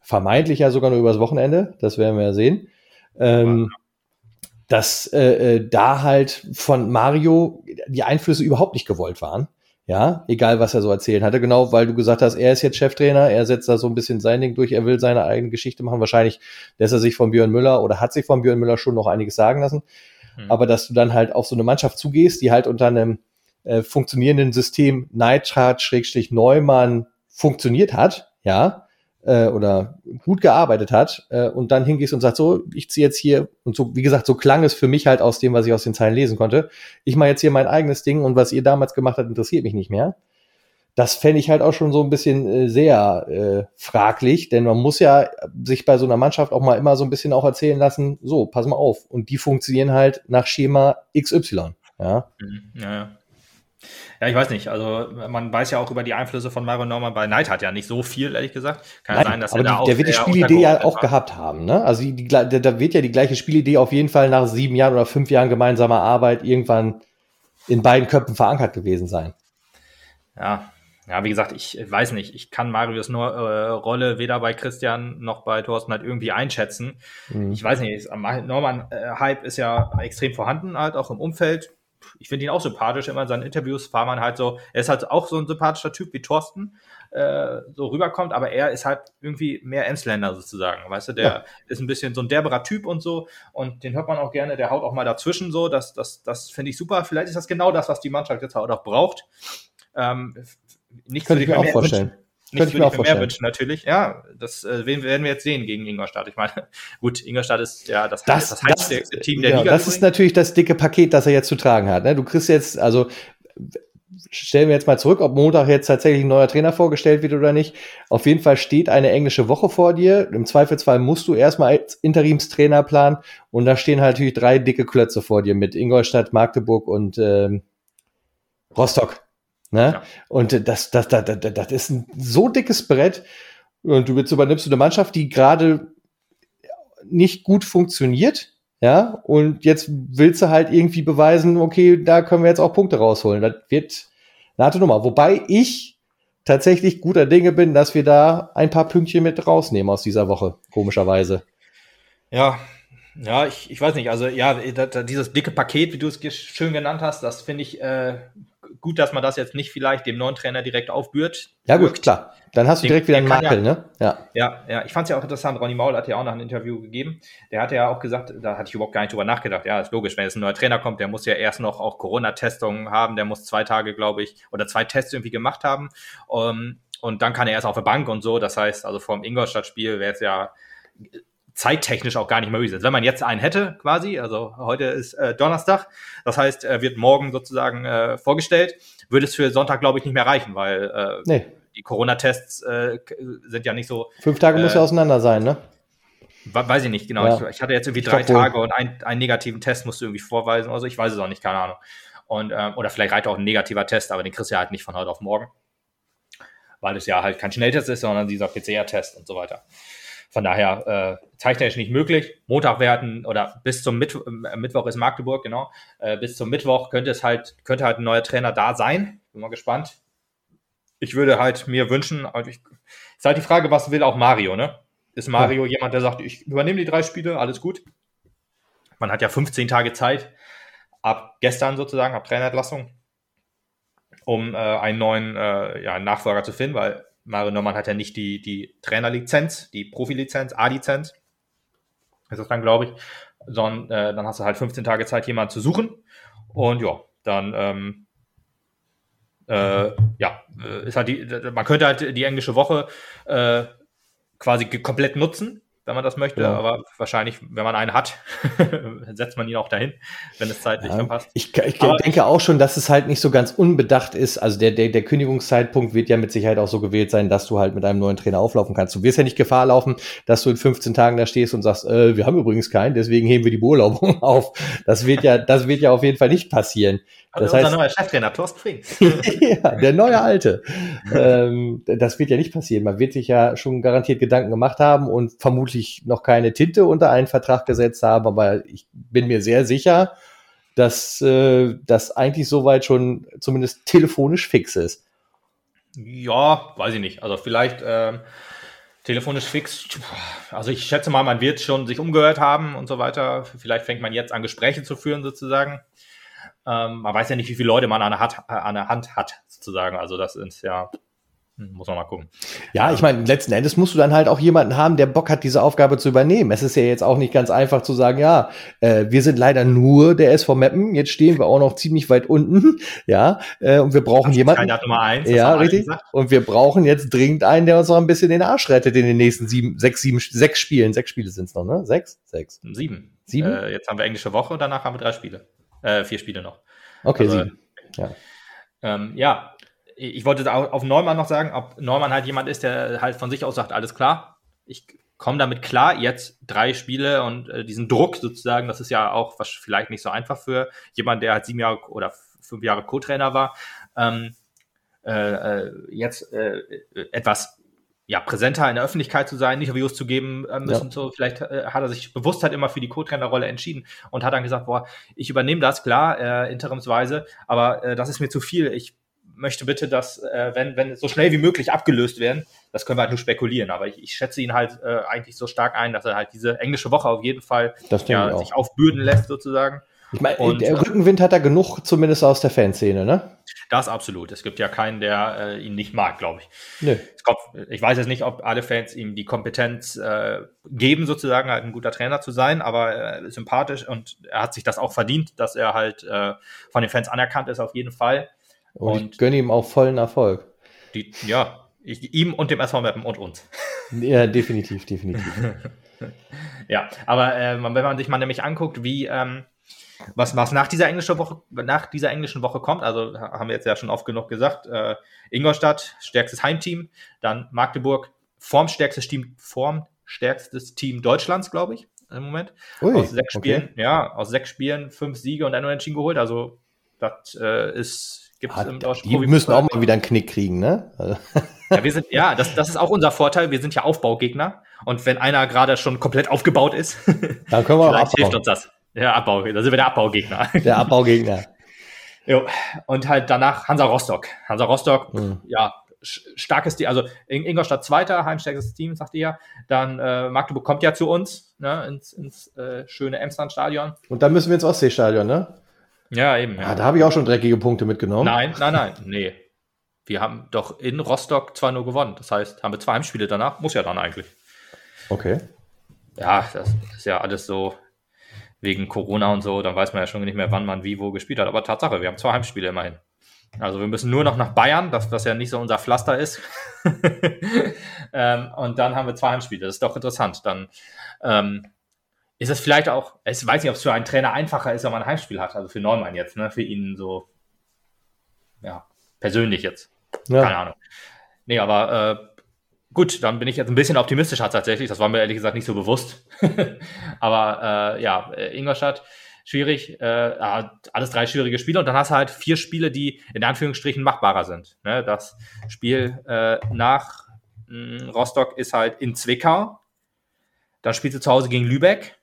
Vermeintlich ja sogar nur übers Wochenende, das werden wir ja sehen. Ähm, dass äh, äh, da halt von Mario die Einflüsse überhaupt nicht gewollt waren. Ja, egal was er so erzählen hatte, genau, weil du gesagt hast, er ist jetzt Cheftrainer, er setzt da so ein bisschen sein Ding durch, er will seine eigene Geschichte machen. Wahrscheinlich lässt er sich von Björn Müller oder hat sich von Björn Müller schon noch einiges sagen lassen. Hm. Aber dass du dann halt auf so eine Mannschaft zugehst, die halt unter einem äh, funktionierenden System Neidschart-Neumann funktioniert hat, ja, äh, oder gut gearbeitet hat, äh, und dann hingehst und sagst, so, ich ziehe jetzt hier, und so, wie gesagt, so klang es für mich halt aus dem, was ich aus den Zeilen lesen konnte, ich mache jetzt hier mein eigenes Ding und was ihr damals gemacht habt, interessiert mich nicht mehr. Das fände ich halt auch schon so ein bisschen äh, sehr äh, fraglich, denn man muss ja sich bei so einer Mannschaft auch mal immer so ein bisschen auch erzählen lassen, so, pass mal auf. Und die funktionieren halt nach Schema XY. Ja, Mhm, Ja, ja. Ja, ich weiß nicht. Also man weiß ja auch über die Einflüsse von Mario Norman bei Knight hat ja nicht so viel, ehrlich gesagt. Kann ja Nein, sein, dass aber er da die, auch der wird die Spielidee ja auch war. gehabt haben. Ne? Also die, die, da, da wird ja die gleiche Spielidee auf jeden Fall nach sieben Jahren oder fünf Jahren gemeinsamer Arbeit irgendwann in beiden Köpfen verankert gewesen sein. Ja, ja, wie gesagt, ich weiß nicht, ich kann Marius nur, äh, Rolle weder bei Christian noch bei Thorsten halt irgendwie einschätzen. Mhm. Ich weiß nicht, Norman-Hype äh, ist ja extrem vorhanden, halt auch im Umfeld. Ich finde ihn auch sympathisch, immer in seinen Interviews war man halt so, er ist halt auch so ein sympathischer Typ wie Thorsten, äh, so rüberkommt, aber er ist halt irgendwie mehr Emsländer sozusagen, weißt du, der ja. ist ein bisschen so ein derberer Typ und so und den hört man auch gerne, der haut auch mal dazwischen so, das, das, das finde ich super, vielleicht ist das genau das, was die Mannschaft jetzt halt auch braucht. Ähm, nicht Könnte ich mir auch vorstellen. Wünschen. Nicht Könnte ich mir auch vorstellen. natürlich. Ja, das äh, werden wir jetzt sehen gegen Ingolstadt. Ich meine, gut, Ingolstadt ist ja das, das, das heißeste Team der ja, Liga. Das ist natürlich das dicke Paket, das er jetzt zu tragen hat. Ne? Du kriegst jetzt, also stellen wir jetzt mal zurück, ob Montag jetzt tatsächlich ein neuer Trainer vorgestellt wird oder nicht. Auf jeden Fall steht eine englische Woche vor dir. Im Zweifelsfall musst du erstmal als Interimstrainer planen und da stehen halt natürlich drei dicke Klötze vor dir mit Ingolstadt, Magdeburg und ähm, Rostock. Ne? Ja. Und das, das, das, das, das ist ein so dickes Brett. Und du jetzt übernimmst du eine Mannschaft, die gerade nicht gut funktioniert. Ja, und jetzt willst du halt irgendwie beweisen, okay, da können wir jetzt auch Punkte rausholen. Das wird eine harte Nummer. Wobei ich tatsächlich guter Dinge bin, dass wir da ein paar Pünktchen mit rausnehmen aus dieser Woche, komischerweise. Ja, ja, ich, ich weiß nicht. Also ja, dieses dicke Paket, wie du es schön genannt hast, das finde ich äh, gut, dass man das jetzt nicht vielleicht dem neuen Trainer direkt aufbührt. Ja, gut, klar. Dann hast du direkt wieder einen Makel, ja, ne? Ja. Ja, ja. Ich fand es ja auch interessant. Ronny Maul hat ja auch noch ein Interview gegeben. Der hat ja auch gesagt, da hatte ich überhaupt gar nicht drüber nachgedacht. Ja, ist logisch, wenn jetzt ein neuer Trainer kommt, der muss ja erst noch auch Corona-Testungen haben. Der muss zwei Tage, glaube ich, oder zwei Tests irgendwie gemacht haben. Um, ähm, und dann kann er erst auf der Bank und so. Das heißt, also vor dem Ingolstadt-Spiel wäre es ja zeittechnisch auch gar nicht mehr möglich Wenn man jetzt einen hätte, quasi, also heute ist äh, Donnerstag, das heißt, er wird morgen sozusagen äh, vorgestellt, würde es für Sonntag, glaube ich, nicht mehr reichen, weil äh, nee. die Corona-Tests äh, sind ja nicht so. Fünf Tage äh, muss ja auseinander sein, ne? Weiß ich nicht, genau. Ja. Ich, ich, hatte jetzt irgendwie drei Tage wohl. und ein, einen negativen Test musst du irgendwie vorweisen. Also ich weiß es auch nicht, keine Ahnung. Und, ähm, oder vielleicht reicht auch ein negativer Test, aber den kriegst du ja halt nicht von heute auf morgen. Weil es ja halt kein Schnelltest ist, sondern dieser PCR-Test und so weiter. Von daher äh, zeichnet nicht möglich. Montag werden oder bis zum Mitt äh, Mittwoch ist Magdeburg, genau. Äh, bis zum Mittwoch könnte es halt, könnte halt ein neuer Trainer da sein. Bin mal gespannt. Ich würde halt mir wünschen, also ich, ist halt die Frage, was will auch Mario, ne? Ist Mario ja. jemand, der sagt, ich übernehme die drei Spiele, alles gut? Man hat ja 15 Tage Zeit, ab gestern sozusagen, ab Trainerentlassung, um äh, einen neuen äh, ja, Nachfolger zu finden, weil Mario Norman hat ja nicht die, die Trainerlizenz, die Profilizenz, A-Lizenz. ist das dann, glaube ich. Sondern äh, dann hast du halt 15 Tage Zeit, jemanden zu suchen. Und ja, dann ähm, äh, ja, äh, ist halt die, man könnte halt die englische Woche äh, quasi komplett nutzen wenn man das möchte. Ja. Aber wahrscheinlich, wenn man einen hat, setzt man ihn auch dahin, wenn es zeitlich ja. passt. Ich, ich denke auch schon, dass es halt nicht so ganz unbedacht ist. Also der, der, der Kündigungszeitpunkt wird ja mit Sicherheit auch so gewählt sein, dass du halt mit einem neuen Trainer auflaufen kannst. Du wirst ja nicht Gefahr laufen, dass du in 15 Tagen da stehst und sagst, äh, wir haben übrigens keinen, deswegen heben wir die Beurlaubung auf. Das wird ja, das wird ja auf jeden Fall nicht passieren. Also das unser neuer Cheftrainer, Thorsten Frings. ja, der neue Alte. ähm, das wird ja nicht passieren. Man wird sich ja schon garantiert Gedanken gemacht haben und vermutlich noch keine Tinte unter einen Vertrag gesetzt haben, aber ich bin mir sehr sicher, dass äh, das eigentlich soweit schon zumindest telefonisch fix ist. Ja, weiß ich nicht. Also vielleicht ähm, telefonisch fix. Also ich schätze mal, man wird schon sich umgehört haben und so weiter. Vielleicht fängt man jetzt an, Gespräche zu führen sozusagen. Ähm, man weiß ja nicht, wie viele Leute man an der, Hand, an der Hand hat, sozusagen. Also das ist ja, muss man mal gucken. Ja, ich meine, letzten Endes musst du dann halt auch jemanden haben, der Bock hat, diese Aufgabe zu übernehmen. Es ist ja jetzt auch nicht ganz einfach zu sagen, ja, äh, wir sind leider nur der SV Meppen, jetzt stehen wir auch noch ziemlich weit unten, ja, äh, und wir brauchen jemanden. Nummer eins, ja, richtig. Und wir brauchen jetzt dringend einen, der uns noch ein bisschen den Arsch rettet in den nächsten sieben, sechs, sieben, sechs Spielen. Sechs Spiele sind es noch, ne? Sechs? Sechs. Sieben. Sieben? Äh, jetzt haben wir englische Woche, danach haben wir drei Spiele. Äh, vier Spiele noch. Okay, also, sieben. Ja. Ähm, ja, ich wollte auf Neumann noch sagen, ob Neumann halt jemand ist, der halt von sich aus sagt, alles klar, ich komme damit klar, jetzt drei Spiele und äh, diesen Druck sozusagen, das ist ja auch was vielleicht nicht so einfach für jemand, der halt sieben Jahre oder fünf Jahre Co-Trainer war, ähm, äh, äh jetzt äh, etwas ja, präsenter in der Öffentlichkeit zu sein, Interviews zu geben äh, müssen. Ja. So, vielleicht äh, hat er sich bewusst halt immer für die Co-Trainer-Rolle entschieden und hat dann gesagt, boah, ich übernehme das, klar, äh, interimsweise, aber äh, das ist mir zu viel. Ich möchte bitte, dass, äh, wenn, wenn so schnell wie möglich abgelöst werden, das können wir halt nur spekulieren, aber ich, ich schätze ihn halt äh, eigentlich so stark ein, dass er halt diese englische Woche auf jeden Fall ja, sich aufbürden lässt, sozusagen. Ich meine, der äh, Rückenwind hat er genug, zumindest aus der Fanszene, ne? Das absolut. Es gibt ja keinen, der äh, ihn nicht mag, glaube ich. Nö. Kommt, ich weiß jetzt nicht, ob alle Fans ihm die Kompetenz äh, geben, sozusagen halt ein guter Trainer zu sein, aber äh, sympathisch und er hat sich das auch verdient, dass er halt äh, von den Fans anerkannt ist, auf jeden Fall. Und, und ich gönne ihm auch vollen Erfolg. Die, ja, ich, ihm und dem SV Mappen und uns. Ja, definitiv, definitiv. ja, aber äh, wenn man sich mal nämlich anguckt, wie ähm, was, was nach dieser englischen Woche, nach dieser englischen Woche kommt, also haben wir jetzt ja schon oft genug gesagt, äh, Ingolstadt, stärkstes Heimteam, dann Magdeburg, formstärkstes Team, formstärkstes Team Deutschlands, glaube ich, im Moment. Ui, aus sechs Spielen, okay. ja, aus sechs Spielen fünf Siege und ein Unentschieden geholt. Also das äh, ist gibt's ah, im Deutschen Die müssen auch mal wieder einen Knick kriegen, ne? ja, wir sind, ja, das, das ist auch unser Vorteil. Wir sind ja Aufbaugegner. Und wenn einer gerade schon komplett aufgebaut ist, dann können wir auch hilft uns das. Ja, Abbau, da sind wir der Abbaugegner. Der Abbaugegner. jo. Und halt danach Hansa Rostock. Hansa Rostock, mhm. ja, starkes Team, also Ingolstadt zweiter, heimstärkstes Team, sagt ihr ja. Dann äh, Magdeburg kommt ja zu uns, ne, ins, ins äh, schöne Emsland-Stadion. Und dann müssen wir ins Ostseestadion, ne? Ja, eben. Ja, ja. da habe ich auch schon dreckige Punkte mitgenommen. Nein, nein, nein, nee. Wir haben doch in Rostock zwar nur gewonnen. Das heißt, haben wir zwei Heimspiele danach. Muss ja dann eigentlich. Okay. Ja, das ist ja alles so wegen Corona und so, dann weiß man ja schon nicht mehr, wann man wie wo gespielt hat. Aber Tatsache, wir haben zwei Heimspiele immerhin. Also wir müssen nur noch nach Bayern, das, was ja nicht so unser Pflaster ist. ähm, und dann haben wir zwei Heimspiele. Das ist doch interessant. Dann ähm, ist es vielleicht auch, ich weiß nicht, ob es für einen Trainer einfacher ist, wenn man ein Heimspiel hat. Also für Neumann jetzt, ne? Für ihn so, ja, persönlich jetzt. Ja. Keine Ahnung. Nee, aber äh, Gut, dann bin ich jetzt ein bisschen optimistischer tatsächlich. Das war mir ehrlich gesagt nicht so bewusst. Aber äh, ja, äh, Ingolstadt, schwierig. Äh, alles drei schwierige Spiele. Und dann hast du halt vier Spiele, die in Anführungsstrichen machbarer sind. Ne? Das Spiel äh, nach mh, hm, Rostock ist halt in Zwickau. Dann spielst du zu Hause gegen Lübeck.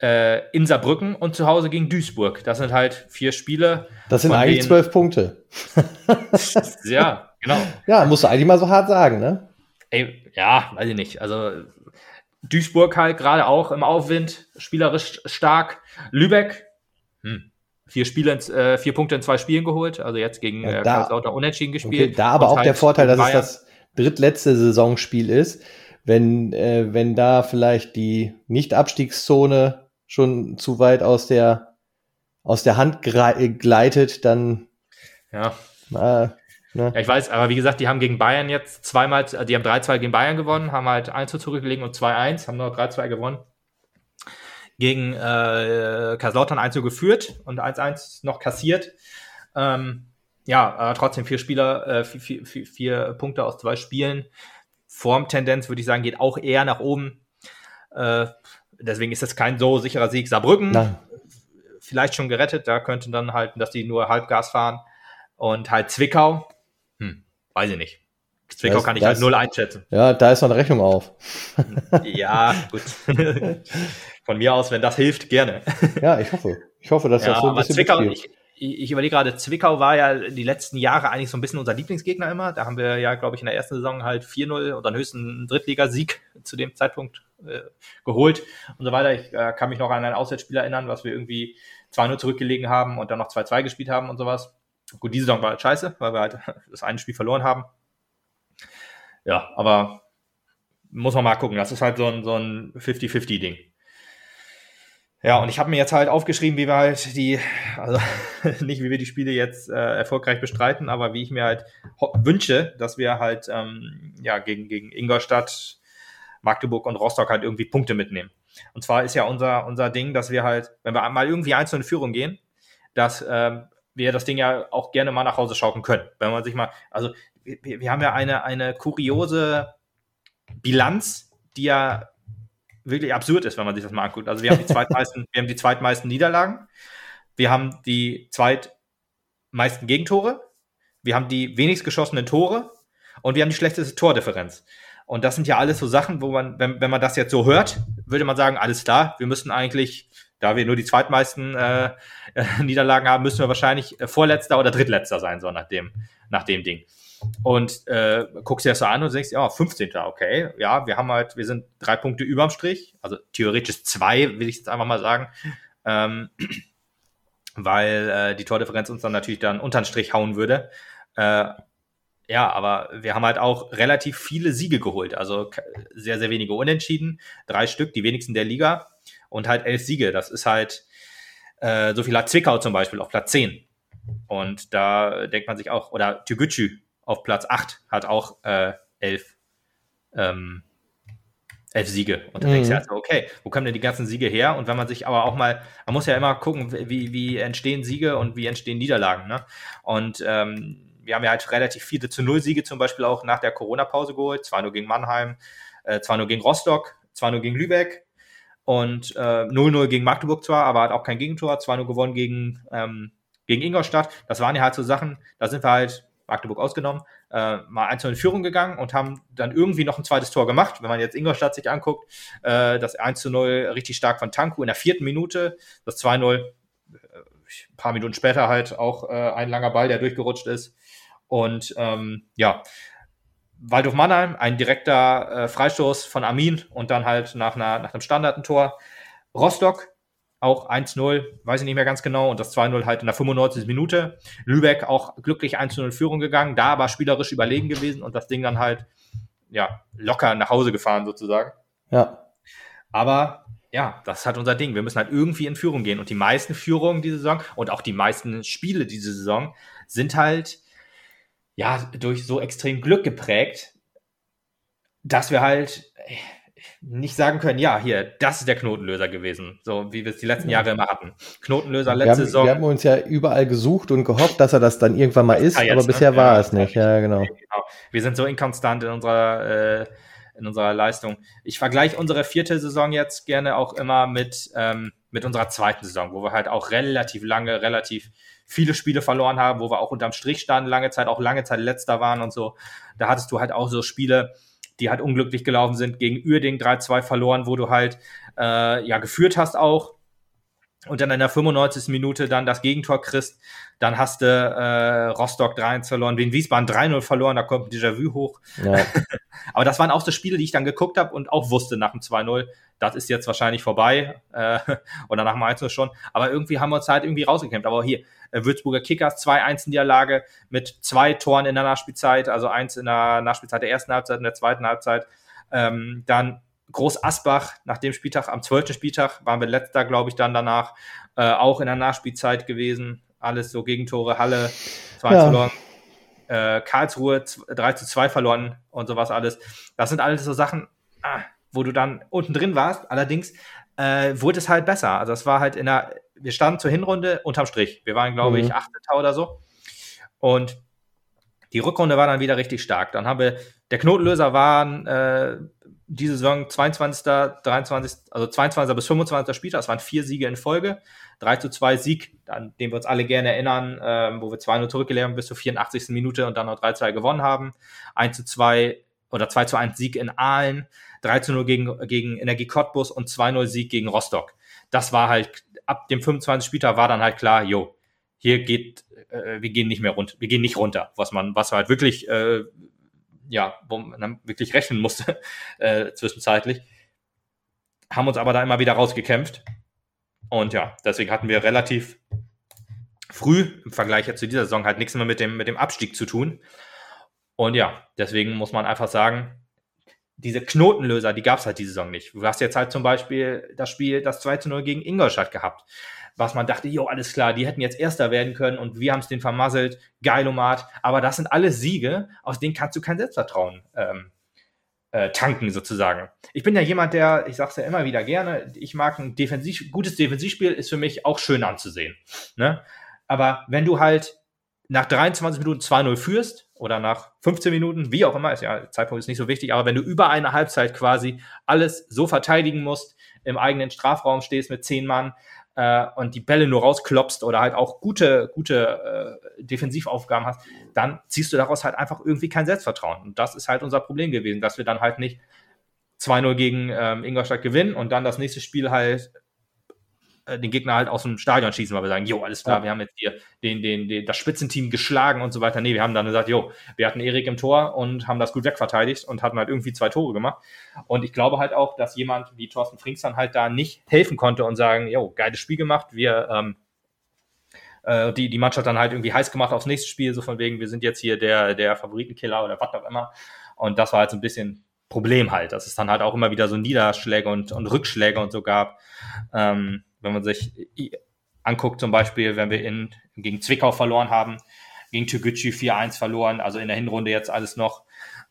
Äh, in Saarbrücken und zu Hause gegen Duisburg. Das sind halt vier Spiele. Das sind eigentlich zwölf Punkte. ja, genau. Ja, musst du eigentlich mal so hart sagen, ne? Ey, ja, weiß ich nicht. Also Duisburg halt gerade auch im Aufwind, spielerisch stark. Lübeck, hm. vier Spiele, in, äh, vier Punkte in zwei Spielen geholt, also jetzt gegen ja, äh, da, Kaiserslautern unentschieden gespielt. Okay, da aber auch halt der Vorteil, dass Bayern. es das drittletzte Saisonspiel ist. Wenn, äh, wenn da vielleicht die Nicht-Abstiegszone schon zu weit aus der, aus der Hand gleitet, dann ja. Äh, Ne? Ja, ich weiß, aber wie gesagt, die haben gegen Bayern jetzt zweimal, die haben 3-2 gegen Bayern gewonnen, haben halt 1 zurückgelegen und 2-1, haben nur 3-2 gewonnen. Gegen äh, Kaiserslautern 1 geführt und 1-1 noch kassiert. Ähm, ja, aber trotzdem vier Spieler, äh, vier, vier, vier, Punkte aus zwei Spielen. Formtendenz würde ich sagen, geht auch eher nach oben. Äh, deswegen ist das kein so sicherer Sieg. Saarbrücken, Nein. vielleicht schon gerettet, da könnten dann halt, dass die nur Halbgas fahren. Und halt Zwickau, weiß ich nicht. Zwickau ist, kann ich halt ist, null einschätzen. Ja, da ist noch eine Rechnung auf. ja, gut. Von mir aus, wenn das hilft, gerne. Ja, ich hoffe. Ich hoffe, dass ja, das so ein bisschen Zwickau, ich, ich überlege gerade, Zwickau war ja die letzten Jahre eigentlich so ein bisschen unser Lieblingsgegner immer. Da haben wir ja, glaube ich, in der ersten Saison halt 4-0 oder höchsten Drittligasieg zu dem Zeitpunkt äh, geholt und so weiter. Ich äh, kann mich noch an ein Auswärtsspiel erinnern, was wir irgendwie 2-0 zurückgelegen haben und dann noch 2-2 gespielt haben und sowas. Gut, diese Saison war halt scheiße, weil wir halt das eine Spiel verloren haben. Ja, aber muss man mal gucken. Das ist halt so ein, so ein 50-50-Ding. Ja, und ich habe mir jetzt halt aufgeschrieben, wie wir halt die, also nicht wie wir die Spiele jetzt äh, erfolgreich bestreiten, aber wie ich mir halt wünsche, dass wir halt ähm, ja gegen, gegen Ingolstadt, Magdeburg und Rostock halt irgendwie Punkte mitnehmen. Und zwar ist ja unser, unser Ding, dass wir halt, wenn wir mal irgendwie einzeln in Führung gehen, dass ähm, wir das Ding ja auch gerne mal nach Hause schaukeln können. Wenn man sich mal, also wir, wir haben ja eine, eine kuriose Bilanz, die ja wirklich absurd ist, wenn man sich das mal anguckt. Also wir haben die zweitmeisten, wir haben die zweitmeisten Niederlagen, wir haben die zweitmeisten Gegentore, wir haben die wenigst geschossenen Tore und wir haben die schlechteste Tordifferenz. Und das sind ja alles so Sachen, wo man, wenn, wenn man das jetzt so hört, würde man sagen, alles klar, wir müssen eigentlich Da wir nur die zweitmeisten äh, Niederlagen haben, müssen wir wahrscheinlich äh, Vorletzter oder Drittletzter sein, so nach dem, nach dem Ding. Und äh, guckst dir das so an und denkst, ja, 15. Okay, ja, wir haben halt, wir sind drei Punkte überm Strich, also theoretisch zwei, will ich jetzt einfach mal sagen. Ähm, weil äh, die Tordifferenz uns dann natürlich dann unter den Strich hauen würde. Äh, ja, aber wir haben halt auch relativ viele Siege geholt. Also sehr, sehr wenige Unentschieden. Drei Stück, die wenigsten der Liga. Und halt elf Siege. Das ist halt, äh, so viel hat Zwickau zum Beispiel auf Platz 10. Und da denkt man sich auch, oder Tügücü auf Platz 8 hat auch äh, elf, ähm, elf Siege. Und dann mhm. denkst du also, okay, wo kommen denn die ganzen Siege her? Und wenn man sich aber auch mal, man muss ja immer gucken, wie, wie entstehen Siege und wie entstehen Niederlagen. Ne? Und ähm, wir haben ja halt relativ viele zu Null Siege zum Beispiel auch nach der Corona-Pause geholt. Zwar nur gegen Mannheim, äh, zwar nur gegen Rostock, zwar nur gegen Lübeck und äh, 0-0 gegen Magdeburg zwar, aber hat auch kein Gegentor, zwar nur gewonnen gegen, ähm, gegen Ingolstadt. Das waren ja halt so Sachen, da sind wir halt, Magdeburg ausgenommen, äh, mal einzeln in Führung gegangen und haben dann irgendwie noch ein zweites Tor gemacht. Wenn man jetzt Ingolstadt sich anguckt, äh, das 1-0 richtig stark von Tanku in der vierten Minute, das 2-0 äh, ein paar Minuten später halt auch äh, ein langer Ball, der durchgerutscht ist. Und ähm, ja, Waldhof Mannheim, ein direkter äh, Freistoß von Armin und dann halt nach, einer, nach einem Standardentor. Rostock, auch 1-0, weiß ich nicht mehr ganz genau, und das 2-0 halt in der 95. Minute. Lübeck auch glücklich 1-0 Führung gegangen, da aber spielerisch überlegen gewesen und das Ding dann halt, ja, locker nach Hause gefahren sozusagen. Ja. Aber ja, das ist halt unser Ding. Wir müssen halt irgendwie in Führung gehen. Und die meisten Führungen diese Saison und auch die meisten Spiele diese Saison sind halt ja, durch so extrem Glück geprägt, dass wir halt nicht sagen können, ja, hier, das ist der Knotenlöser gewesen, so wie wir es die letzten Jahre immer hatten. Knotenlöser letzte wir haben, Saison. Wir haben uns ja überall gesucht und gehofft, dass er das dann irgendwann mal ist, jetzt, aber bisher ne? war ja, es nicht. Ja, genau. genau. Wir sind so inkonstant in unserer, äh, in unserer Leistung. Ich vergleiche unsere vierte Saison jetzt gerne auch immer mit, ähm, mit unserer zweiten Saison, wo wir halt auch relativ lange, relativ viele Spiele verloren haben, wo wir auch unterm Strich standen, lange Zeit, auch lange Zeit letzter waren und so. Da hattest du halt auch so Spiele, die halt unglücklich gelaufen sind, gegen Uerding 3-2 verloren, wo du halt äh, ja geführt hast auch und dann in der 95. Minute dann das Gegentor kriegst, dann hast du äh, Rostock 3-1 verloren, den Wiesbaden 3-0 verloren, da kommt ein Déjà-vu hoch. Ja. Aber das waren auch so Spiele, die ich dann geguckt habe und auch wusste nach dem 2-0, das ist jetzt wahrscheinlich vorbei äh, oder nach dem 1 schon. Aber irgendwie haben wir uns halt irgendwie rausgekämpft. Aber hier, äh, Würzburger Kickers, 2-1 Niederlage mit zwei Toren in der Nachspielzeit, also eins in der Nachspielzeit der ersten Halbzeit, in der zweiten Halbzeit. Ähm, dann Groß Asbach nach dem Spieltag, am 12. Spieltag waren wir letzter, glaube ich, dann danach äh, auch in der Nachspielzeit gewesen. Alles so Gegentore, Halle 2 ja. verloren. Äh, Karlsruhe 3 zu 2 verloren und sowas alles. Das sind alles so Sachen, ah, wo du dann unten drin warst. Allerdings äh, wurde es halt besser. Also es war halt in der, wir standen zur Hinrunde unterm Strich. Wir waren, glaube mhm. ich, Achter oder so. Und die Rückrunde war dann wieder richtig stark. Dann haben wir, der Knotenlöser waren äh, diese Saison 22., 23., also 22. bis 25. Spieltag. Das waren vier Siege in Folge. 3 zu 2 Sieg, an den wir uns alle gerne erinnern, äh, wo wir 2-0 zurückgelegt haben bis zur 84. Minute und dann noch 3-2 gewonnen haben. 1 zu 2 oder 2 zu 1 Sieg in Aalen, 3 zu 0 gegen, gegen Energie Cottbus und 2-0 Sieg gegen Rostock. Das war halt, ab dem 25. Spieltag war dann halt klar, jo, hier geht, äh, wir gehen nicht mehr runter, wir gehen nicht runter, was man, was halt wirklich, äh, ja, wo man wirklich rechnen musste, äh, zwischenzeitlich. Haben uns aber da immer wieder rausgekämpft. Und ja, deswegen hatten wir relativ früh im Vergleich zu dieser Saison halt nichts mehr mit dem, mit dem Abstieg zu tun. Und ja, deswegen muss man einfach sagen, diese Knotenlöser, die gab es halt diese Saison nicht. Du hast jetzt halt zum Beispiel das Spiel, das 2 zu 0 gegen Ingolstadt gehabt, was man dachte, jo, alles klar, die hätten jetzt Erster werden können und wir haben es den vermasselt, Geilomat. Aber das sind alles Siege, aus denen kannst du kein Selbstvertrauen ähm, äh, tanken sozusagen. Ich bin ja jemand, der, ich sag's ja immer wieder gerne, ich mag ein Defensiv, gutes Defensivspiel, ist für mich auch schön anzusehen. Ne? Aber wenn du halt nach 23 Minuten 2-0 führst oder nach 15 Minuten, wie auch immer, ist ja, Zeitpunkt ist nicht so wichtig, aber wenn du über eine Halbzeit quasi alles so verteidigen musst, im eigenen Strafraum stehst mit 10 Mann äh, und die Bälle nur rausklopst oder halt auch gute, gute äh, Defensivaufgaben hast, dann ziehst du daraus halt einfach irgendwie kein Selbstvertrauen. Und das ist halt unser Problem gewesen, dass wir dann halt nicht 2-0 gegen ähm, Ingolstadt gewinnen und dann das nächste Spiel halt den Gegner halt aus dem Stadion schießen, weil wir sagen, jo, alles klar, Ja. wir haben jetzt hier den, den, den, das Spitzenteam geschlagen und so weiter. Nee, wir haben dann gesagt, jo, wir hatten Erik im Tor und haben das gut wegverteidigt und hatten halt irgendwie zwei Tore gemacht. Und ich glaube halt auch, dass jemand wie Thorsten Frings dann halt da nicht helfen konnte und sagen, jo, geiles Spiel gemacht, wir, ähm, äh, die, die Mannschaft dann halt irgendwie heiß gemacht aufs nächste Spiel, so von wegen, wir sind jetzt hier der, der Favoritenkiller oder was auch immer. Und das war halt so ein bisschen Problem halt, dass es dann halt auch immer wieder so Niederschläge und, und Rückschläge und so gab. Ähm, wenn man sich i- anguckt, zum Beispiel, wenn wir in, gegen Zwickau verloren haben, gegen Toguchi 4-1 verloren, also in der Hinrunde jetzt alles noch,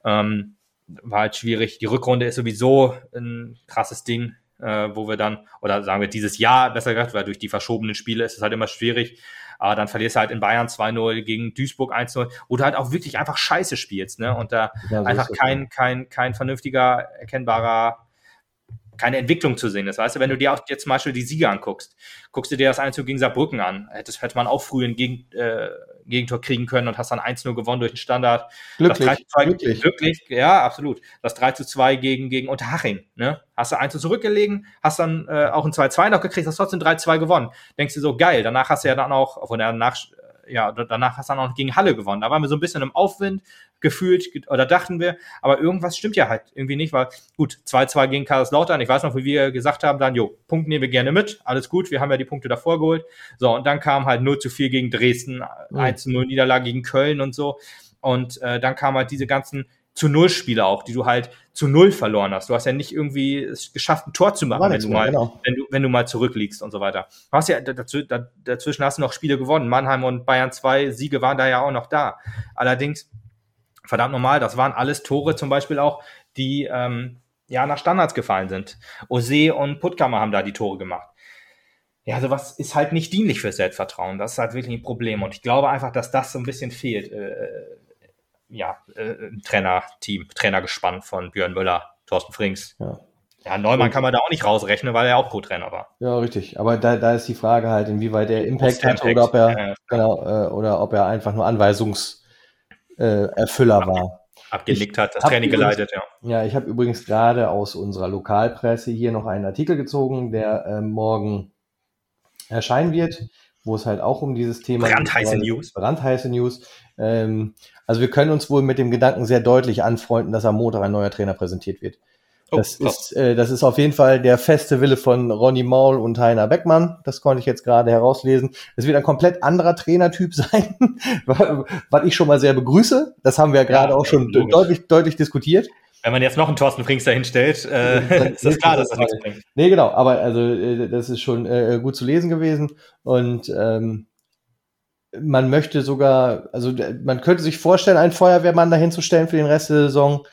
ähm, war halt schwierig. Die Rückrunde ist sowieso ein krasses Ding, äh, wo wir dann, oder sagen wir dieses Jahr besser gesagt, weil durch die verschobenen Spiele ist es halt immer schwierig, aber dann verlierst du halt in Bayern 2-0 gegen Duisburg 1-0, wo du halt auch wirklich einfach scheiße spielst, ne? Und da Ja, einfach kein, kein, kein vernünftiger, erkennbarer, keine Entwicklung zu sehen ist. Weißt du, wenn du dir auch jetzt zum Beispiel die Siege anguckst, guckst du dir das 1 gegen Saarbrücken an, hättest, hätte man auch früh ein Gegen, äh, Gegentor kriegen können und hast dann 1-0 gewonnen durch den Standard. Das 3 Glücklich, zu 2, glücklich. glücklich, ja, absolut. Das 3 zu 2 gegen, gegen Unterhaching, ne? Hast du 1 zu zurückgelegen, hast dann äh, auch ein 2-2 noch gekriegt, hast trotzdem 3-2 gewonnen. Denkst du so, geil, danach hast du ja dann auch, von der danach, ja, danach hast du dann auch gegen Halle gewonnen. Da waren wir so ein bisschen im Aufwind gefühlt, ge- oder dachten wir, aber irgendwas stimmt ja halt irgendwie nicht, weil gut, 2-2 gegen Kaiserslautern, ich weiß noch, wie wir gesagt haben, dann, jo, Punkt nehmen wir gerne mit, alles gut, wir haben ja die Punkte davor geholt. So, und dann kam halt 0 zu 4 gegen Dresden, Mhm. 1 zu 0 Niederlage gegen Köln und so. Und äh, dann kamen halt diese ganzen zu Null Spiele auch, die du halt zu Null verloren hast. Du hast ja nicht irgendwie es geschafft, ein Tor zu machen, wenn du mal, genau. wenn du, wenn du mal zurückliegst und so weiter. Du hast ja dazu, da, dazwischen hast du noch Spiele gewonnen. Mannheim und Bayern 2 Siege waren da ja auch noch da. Allerdings, verdammt normal, das waren alles Tore zum Beispiel auch, die ähm, ja nach Standards gefallen sind. Ose und Puttkammer haben da die Tore gemacht. Ja, sowas ist halt nicht dienlich für Selbstvertrauen. Das ist halt wirklich ein Problem. Und ich glaube einfach, dass das so ein bisschen fehlt. Äh, ja, äh, Trainerteam, Trainergespann von Björn Müller, Thorsten Frings. Ja. Ja, Neumann kann man da auch nicht rausrechnen, weil er auch Co-Trainer war. Ja, richtig. Aber da, da ist die Frage halt, inwieweit er Impact der hat oder ob er, Impact, genau, äh, oder ob er einfach nur Anweisungserfüller äh, Erfüller war. Abgenickt hat, das Training übrigens- geleitet, ja. Ja, ich habe übrigens gerade aus unserer Lokalpresse hier noch einen Artikel gezogen, der äh, morgen erscheinen wird, wo es halt auch um dieses Thema Brandheiße. News. Brandheiße News. Ähm, also wir können uns wohl mit dem Gedanken sehr deutlich anfreunden, dass am Montag ein neuer Trainer präsentiert wird. Oh, Das krass. ist, äh, das ist auf jeden Fall der feste Wille von Ronny Maul und Heiner Beckmann. Das konnte ich jetzt gerade herauslesen. Es wird ein komplett anderer Trainertyp sein, was ich schon mal sehr begrüße. Das haben wir ja gerade Ja, auch schon logisch. deutlich, deutlich diskutiert. Wenn man jetzt noch einen Thorsten Frings dahin stellt, äh, Dann ist das klar, dass das das nichts bringt. Nee, genau, aber also das ist schon äh, gut zu lesen gewesen. Und ähm, man möchte sogar, also man könnte sich vorstellen, einen Feuerwehrmann dahin zu stellen für den Rest der Saison,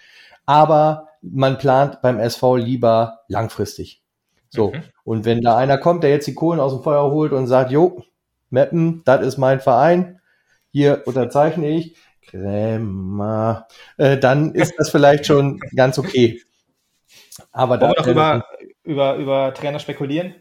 aber man plant beim SV lieber langfristig. So. Mhm. Und wenn da einer kommt, der jetzt die Kohlen aus dem Feuer holt und sagt, jo, Meppen, das ist mein Verein, hier unterzeichne ich, Krämer, äh, dann ist das vielleicht schon ganz okay. Aber Wollen wir da- noch über, über, über Trainer spekulieren?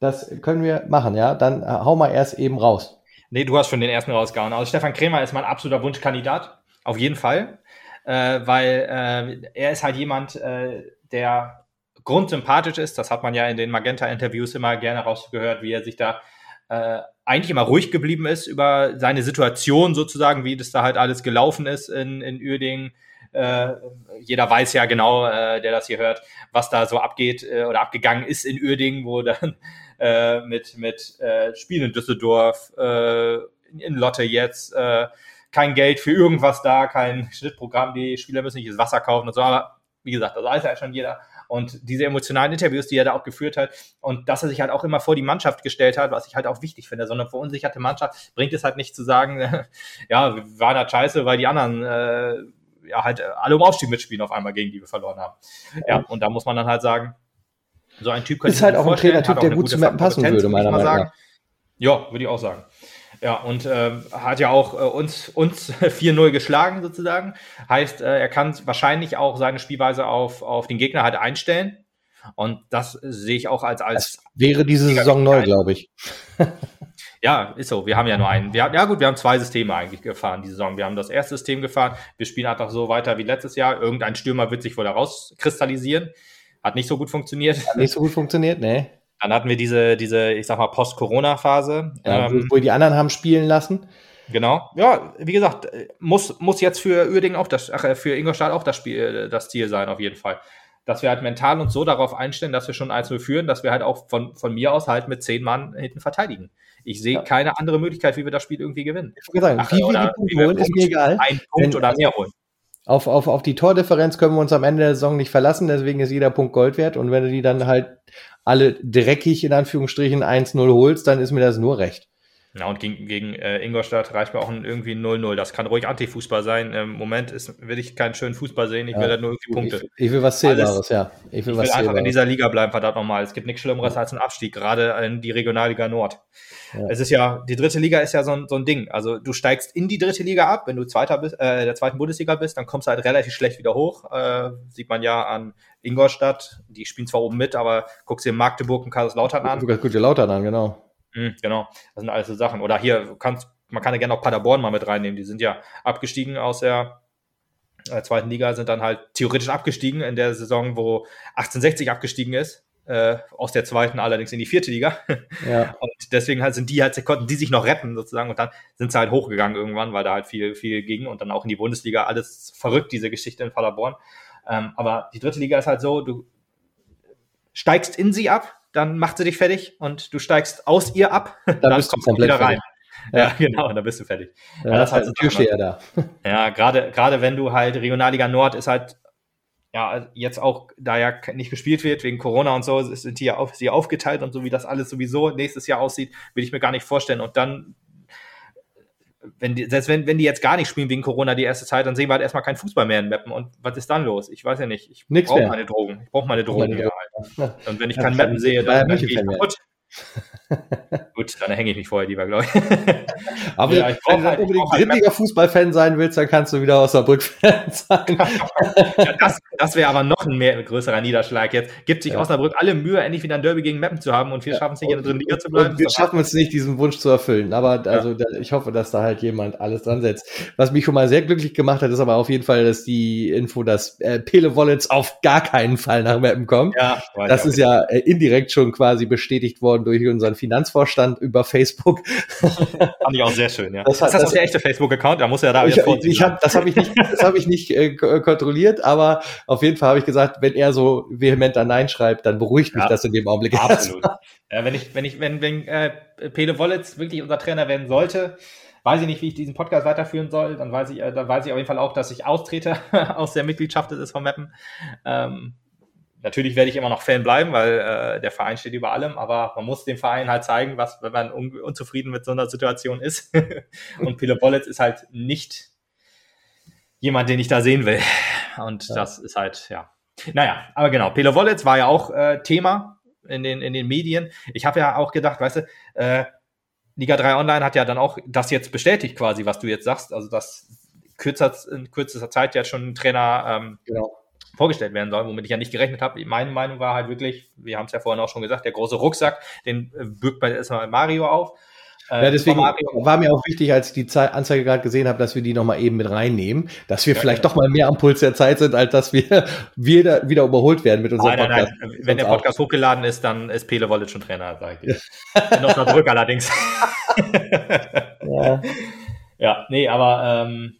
das können wir machen, ja. Dann äh, hau mal erst eben raus. Nee, du hast schon den ersten rausgehauen. Also Stefan Krämer ist mein absoluter Wunschkandidat. Auf jeden Fall. Äh, weil äh, er ist halt jemand, äh, der grundsympathisch ist. Das hat man ja in den Magenta-Interviews immer gerne rausgehört, wie er sich da äh, eigentlich immer ruhig geblieben ist über seine Situation sozusagen, wie das da halt alles gelaufen ist in, in Uerdingen. Äh, jeder weiß ja genau, äh, der das hier hört, was da so abgeht äh, oder abgegangen ist in Uerdingen, wo dann äh, mit, mit äh, Spielen in Düsseldorf, äh, in Lotte jetzt, äh, kein Geld für irgendwas da, kein Schnittprogramm, die Spieler müssen nicht das Wasser kaufen und so, aber wie gesagt, das weiß ja schon jeder. Und diese emotionalen Interviews, die er da auch geführt hat und dass er sich halt auch immer vor die Mannschaft gestellt hat, was ich halt auch wichtig finde. So eine verunsicherte Mannschaft bringt es halt nicht zu sagen, ja, waren da scheiße, weil die anderen äh, ja halt alle um Aufstieg mitspielen auf einmal gegen die wir verloren haben. Ja, und da muss man dann halt sagen, so ein Typ könnte Ist halt auch ein Trainertyp, der gut zu Mappen passen würde, meiner Meinung sagen. Ja, würde ich auch sagen. Ja, und ähm, hat ja auch äh, uns, uns 4-0 geschlagen sozusagen. Heißt, äh, er kann wahrscheinlich auch seine Spielweise auf, auf den Gegner halt einstellen. Und das sehe ich auch als, als Wäre diese Saison neu, glaube ich. ja, ist so. Wir haben ja nur einen. Wir, ja gut, wir haben zwei Systeme eigentlich gefahren die Saison. Wir haben das erste System gefahren. Wir spielen einfach so weiter wie letztes Jahr. Irgendein Stürmer wird sich wohl herauskristallisieren. Hat nicht so gut funktioniert. Hat nicht so gut funktioniert, ne? Dann hatten wir diese, diese, ich sag mal, Post-Corona-Phase. Ja, ähm, wo, die anderen haben spielen lassen. Genau. Ja, wie gesagt, muss, muss jetzt für Uerdingen auch das, ach, für Ingolstadt auch das Spiel, das Ziel sein, auf jeden Fall. Dass wir halt mental uns so darauf einstellen, dass wir schon 1-0 führen, dass wir halt auch von, von mir aus halt mit zehn Mann hinten verteidigen. Ich sehe ja. keine andere Möglichkeit, wie wir das Spiel irgendwie gewinnen. Ich sagen, ach, wie wir die Punkte holen, ist mir egal. Ein Punkt Wenn, oder mehr holen. Auf, auf, auf die Tordifferenz können wir uns am Ende der Saison nicht verlassen, deswegen ist jeder Punkt Gold wert. Und wenn du die dann halt alle dreckig in Anführungsstrichen 1-0 holst, dann ist mir das nur recht. Ja, und gegen, gegen äh, Ingolstadt reicht mir auch ein, irgendwie 0-0. Das kann ruhig Antifußball sein. Im Moment ist, will ich keinen schönen Fußball sehen. Ich ja, will da nur irgendwie Punkte. Ich, ich will was Zählbares, Alles, ja. Ich will, ich will einfach in dieser Liga bleiben, verdammt nochmal. Es gibt nichts Schlimmeres ja. als ein Abstieg, gerade in die Regionalliga Nord. Ja. Es ist ja, die dritte Liga ist ja so ein, so ein Ding. Also du steigst in die dritte Liga ab, wenn du Zweiter bist, äh, der zweiten Bundesliga bist, dann kommst du halt relativ schlecht wieder hoch. Äh, sieht man ja an Ingolstadt. Die spielen zwar oben mit, aber guckst dir Magdeburg und Kaiserslautern an. Guck dir Lautern an, genau. Mhm, genau, das sind alles so Sachen. Oder hier kannst, man kann ja gerne auch Paderborn mal mit reinnehmen. Die sind ja abgestiegen aus der äh, zweiten Liga, sind dann halt theoretisch abgestiegen in der Saison, wo 1860 abgestiegen ist. Äh, aus der zweiten allerdings in die vierte Liga. Ja. Und deswegen halt sind die halt, konnten die sich noch retten sozusagen und dann sind sie halt hochgegangen irgendwann, weil da halt viel, viel ging und dann auch in die Bundesliga alles verrückt, diese Geschichte in Paderborn. Ähm, aber die dritte Liga ist halt so, du steigst in sie ab, dann macht sie dich fertig und du steigst aus ihr ab, dann, dann bist du komplett wieder rein. Ja. ja, genau, dann bist du fertig. Ja, das ist halt ein Türsteher da. Ja, gerade, gerade wenn du halt Regionalliga Nord ist halt, ja, jetzt auch, da ja nicht gespielt wird, wegen Corona und so, sind die ja auf, sie aufgeteilt und so wie das alles sowieso nächstes Jahr aussieht, will ich mir gar nicht vorstellen. Und dann wenn die, selbst wenn, wenn die jetzt gar nicht spielen wegen Corona die erste Zeit, dann sehen wir halt erstmal keinen Fußball mehr in Mappen. Und was ist dann los? Ich weiß ja nicht. Ich brauche meine Drogen. Ich brauche meine Drogen. Drogen. Und wenn ich keinen Mappen sehe, dann, dann gehe ich kaputt. Gut, dann hänge ich mich vorher lieber, glaube ich. Aber ja, ich wenn du halt, unbedingt halt drittliga Fußballfan sein willst, dann kannst du wieder Osnabrück-Fan sein. ja, das das wäre aber noch ein mehr, größerer Niederschlag. Jetzt gibt sich ja. Osnabrück alle Mühe, endlich wieder ein Derby gegen Meppen zu haben und wir schaffen es nicht, in der dritten Liga zu bleiben. Wir schaffen es nicht, diesen Wunsch zu erfüllen. Aber also, ich hoffe, dass da halt jemand alles dran setzt. Was mich schon mal sehr glücklich gemacht hat, ist aber auf jeden Fall, dass die Info, dass äh, Pele Wallets auf gar keinen Fall nach Meppen kommt. Das ist ja äh, indirekt schon quasi bestätigt worden durch unseren Finanzvorstand über Facebook. Fand ich auch sehr schön, ja. Das, ist das, das auch der echte Facebook-Account? Da muss er da ich, ich hab, Das habe ich nicht, das hab ich nicht äh, kontrolliert, aber auf jeden Fall habe ich gesagt, wenn er so vehement da Nein schreibt, dann beruhigt mich ja, das in dem Augenblick. Absolut. ja, wenn ich, wenn ich, wenn, wenn äh, Pele Wollitz wirklich unser Trainer werden sollte, weiß ich nicht, wie ich diesen Podcast weiterführen soll. Dann weiß ich, äh, dann weiß ich auf jeden Fall auch, dass ich austrete aus der Mitgliedschaft des von Mappen. Ähm, natürlich werde ich immer noch Fan bleiben, weil äh, der Verein steht über allem, aber man muss dem Verein halt zeigen, was, wenn man un unzufrieden mit so einer Situation ist. und Pele Wollitz ist halt nicht jemand, den ich da sehen will. Und ja. das ist halt, ja. Naja, aber genau, Pele Wollitz war ja auch äh, Thema in den, in den Medien. Ich habe ja auch gedacht, weißt du, äh, Liga 3 Online hat ja dann auch das jetzt bestätigt quasi, was du jetzt sagst. Also, dass kürzer, in kürzester Zeit ja schon ein Trainer ähm, genau. Vorgestellt werden soll, womit ich ja nicht gerechnet habe. Meine Meinung war halt wirklich, wir haben es ja vorhin auch schon gesagt, der große Rucksack, den äh, bürgt bei erstmal Mario auf. Äh, ja, deswegen war mir auch wichtig, als ich die Anzeige gerade gesehen habe, dass wir die nochmal eben mit reinnehmen, dass wir ja, vielleicht genau. doch mal mehr am Puls der Zeit sind, als dass wir wieder, wieder überholt werden mit unserem nein, Podcast. Nein, nein. Wenn der Podcast auch. hochgeladen ist, dann ist Pele Wollitz schon Trainer, sage ich. Noch mal zurück allerdings. ja. ja, nee, aber ähm,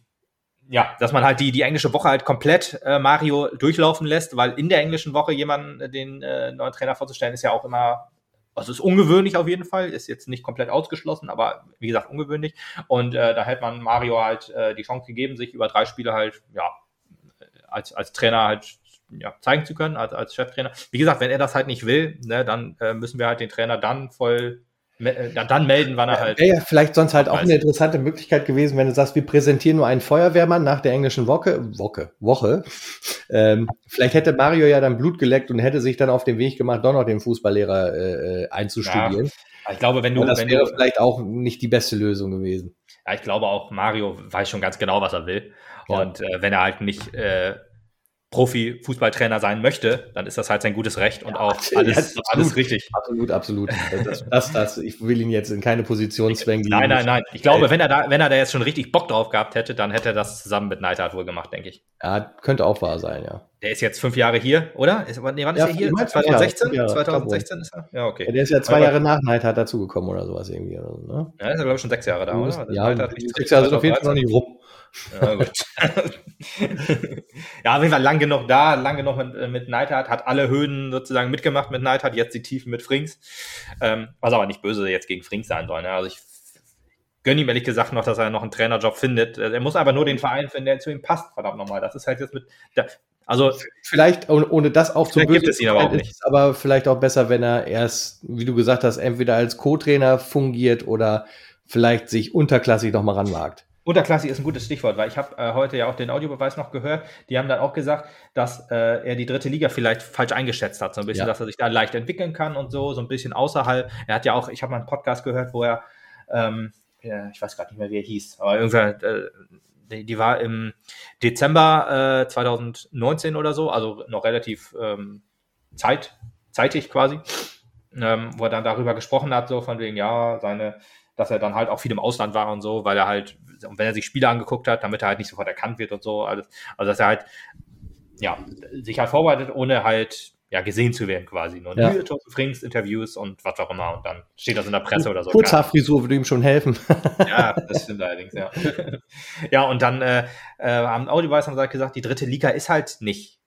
ja, dass man halt die, die englische Woche halt komplett äh, Mario durchlaufen lässt, weil in der englischen Woche jemanden äh, den äh, neuen Trainer vorzustellen, ist ja auch immer also ist ungewöhnlich auf jeden Fall, ist jetzt nicht komplett ausgeschlossen, aber wie gesagt ungewöhnlich. Und äh, da hätte man Mario halt äh, die Chance gegeben, sich über drei Spiele halt, ja, als, als Trainer halt ja, zeigen zu können, als, als Cheftrainer. Wie gesagt, wenn er das halt nicht will, ne, dann äh, müssen wir halt den Trainer dann voll äh, dann melden, wann er halt. Wäre ja vielleicht sonst halt auch eine interessante Möglichkeit gewesen, wenn du sagst, wir präsentieren nur einen Feuerwehrmann nach der englischen Woche, Woche, Woche. Ähm, vielleicht hätte Mario ja dann Blut geleckt und hätte sich dann auf den Weg gemacht, doch noch den Fußballlehrer äh, äh einzustudieren. Ja, ich glaube, wenn du. Und das wenn wäre du, vielleicht auch nicht die beste Lösung gewesen. Ja, ich glaube auch, Mario weiß schon ganz genau, was er will. Ja. Und äh, wenn er halt nicht äh, Profi-Fußballtrainer sein möchte, dann ist das halt sein gutes Recht und ja, auch alles, ja, alles richtig. Absolut, absolut. Das, das, das, ich will ihn jetzt in keine Position zwängen. Nein, nein, nein. Ich glaube, wenn er da, wenn er da jetzt schon richtig Bock drauf gehabt hätte, dann hätte er das zusammen mit Neidhardt wohl gemacht, denke ich. Ja, könnte auch wahr sein, ja. Der ist jetzt fünf Jahre hier, oder? Ist, nee, wann ist ja, er hier? 2016? Jahre, 2016 ist er? Ja, okay. Ja, der ist ja zwei Jahre nach Neidhardt dazugekommen oder sowas irgendwie. Oder so, ne? Ja, ist er, glaube ich, schon sechs Jahre da, oder? Ja, sechs Jahre sind auf jeden Fall noch nicht rum. Ja, gut. ja, auf jeden Fall lang genug da, lang genug mit, äh, mit Neidhardt, hat alle Höhen sozusagen mitgemacht mit Neidhardt, jetzt die Tiefen mit Frings. Ähm, was aber nicht böse jetzt gegen Frings sein soll. Ne? Also ich gönne ihm ehrlich gesagt noch, dass er noch einen Trainerjob findet. Er muss aber nur den Verein finden, der zu ihm passt, verdammt nochmal. Das ist halt jetzt mit. Der, also vielleicht ohne das auch zu böse gibt es ihn aber auch nicht. Ist aber vielleicht auch besser, wenn er erst, wie du gesagt hast, entweder als Co-Trainer fungiert oder vielleicht sich unterklassig noch mal ranwagt. Unterklassig ist ein gutes Stichwort, weil ich habe äh, heute ja auch den Audiobeweis noch gehört. Die haben dann auch gesagt, dass äh, er die dritte Liga vielleicht falsch eingeschätzt hat, so ein bisschen, ja. dass er sich da leicht entwickeln kann und so, so ein bisschen außerhalb. Er hat ja auch, ich habe mal einen Podcast gehört, wo er, ähm, ja, ich weiß gerade nicht mehr, wie er hieß, aber irgendwann, äh, die, die, war im Dezember 2019 äh, oder so, also noch relativ ähm, zeit, zeitig quasi, ähm, wo er dann darüber gesprochen hat, so von wegen, ja, seine dass er dann halt auch viel im Ausland war und so, weil er halt, wenn er sich Spiele angeguckt hat, damit er halt nicht sofort erkannt wird und so, alles. Also dass er halt, ja, sich halt vorbereitet, ohne halt ja, gesehen zu werden quasi. Nur ja. Frings, Interviews und was auch immer. Und dann steht das in der Presse oder so. Kurzhaarfrisur würde ihm schon helfen. ja, das stimmt allerdings, ja. ja, und dann äh, äh, haben Audiobeis haben gesagt, die dritte Liga ist halt nicht,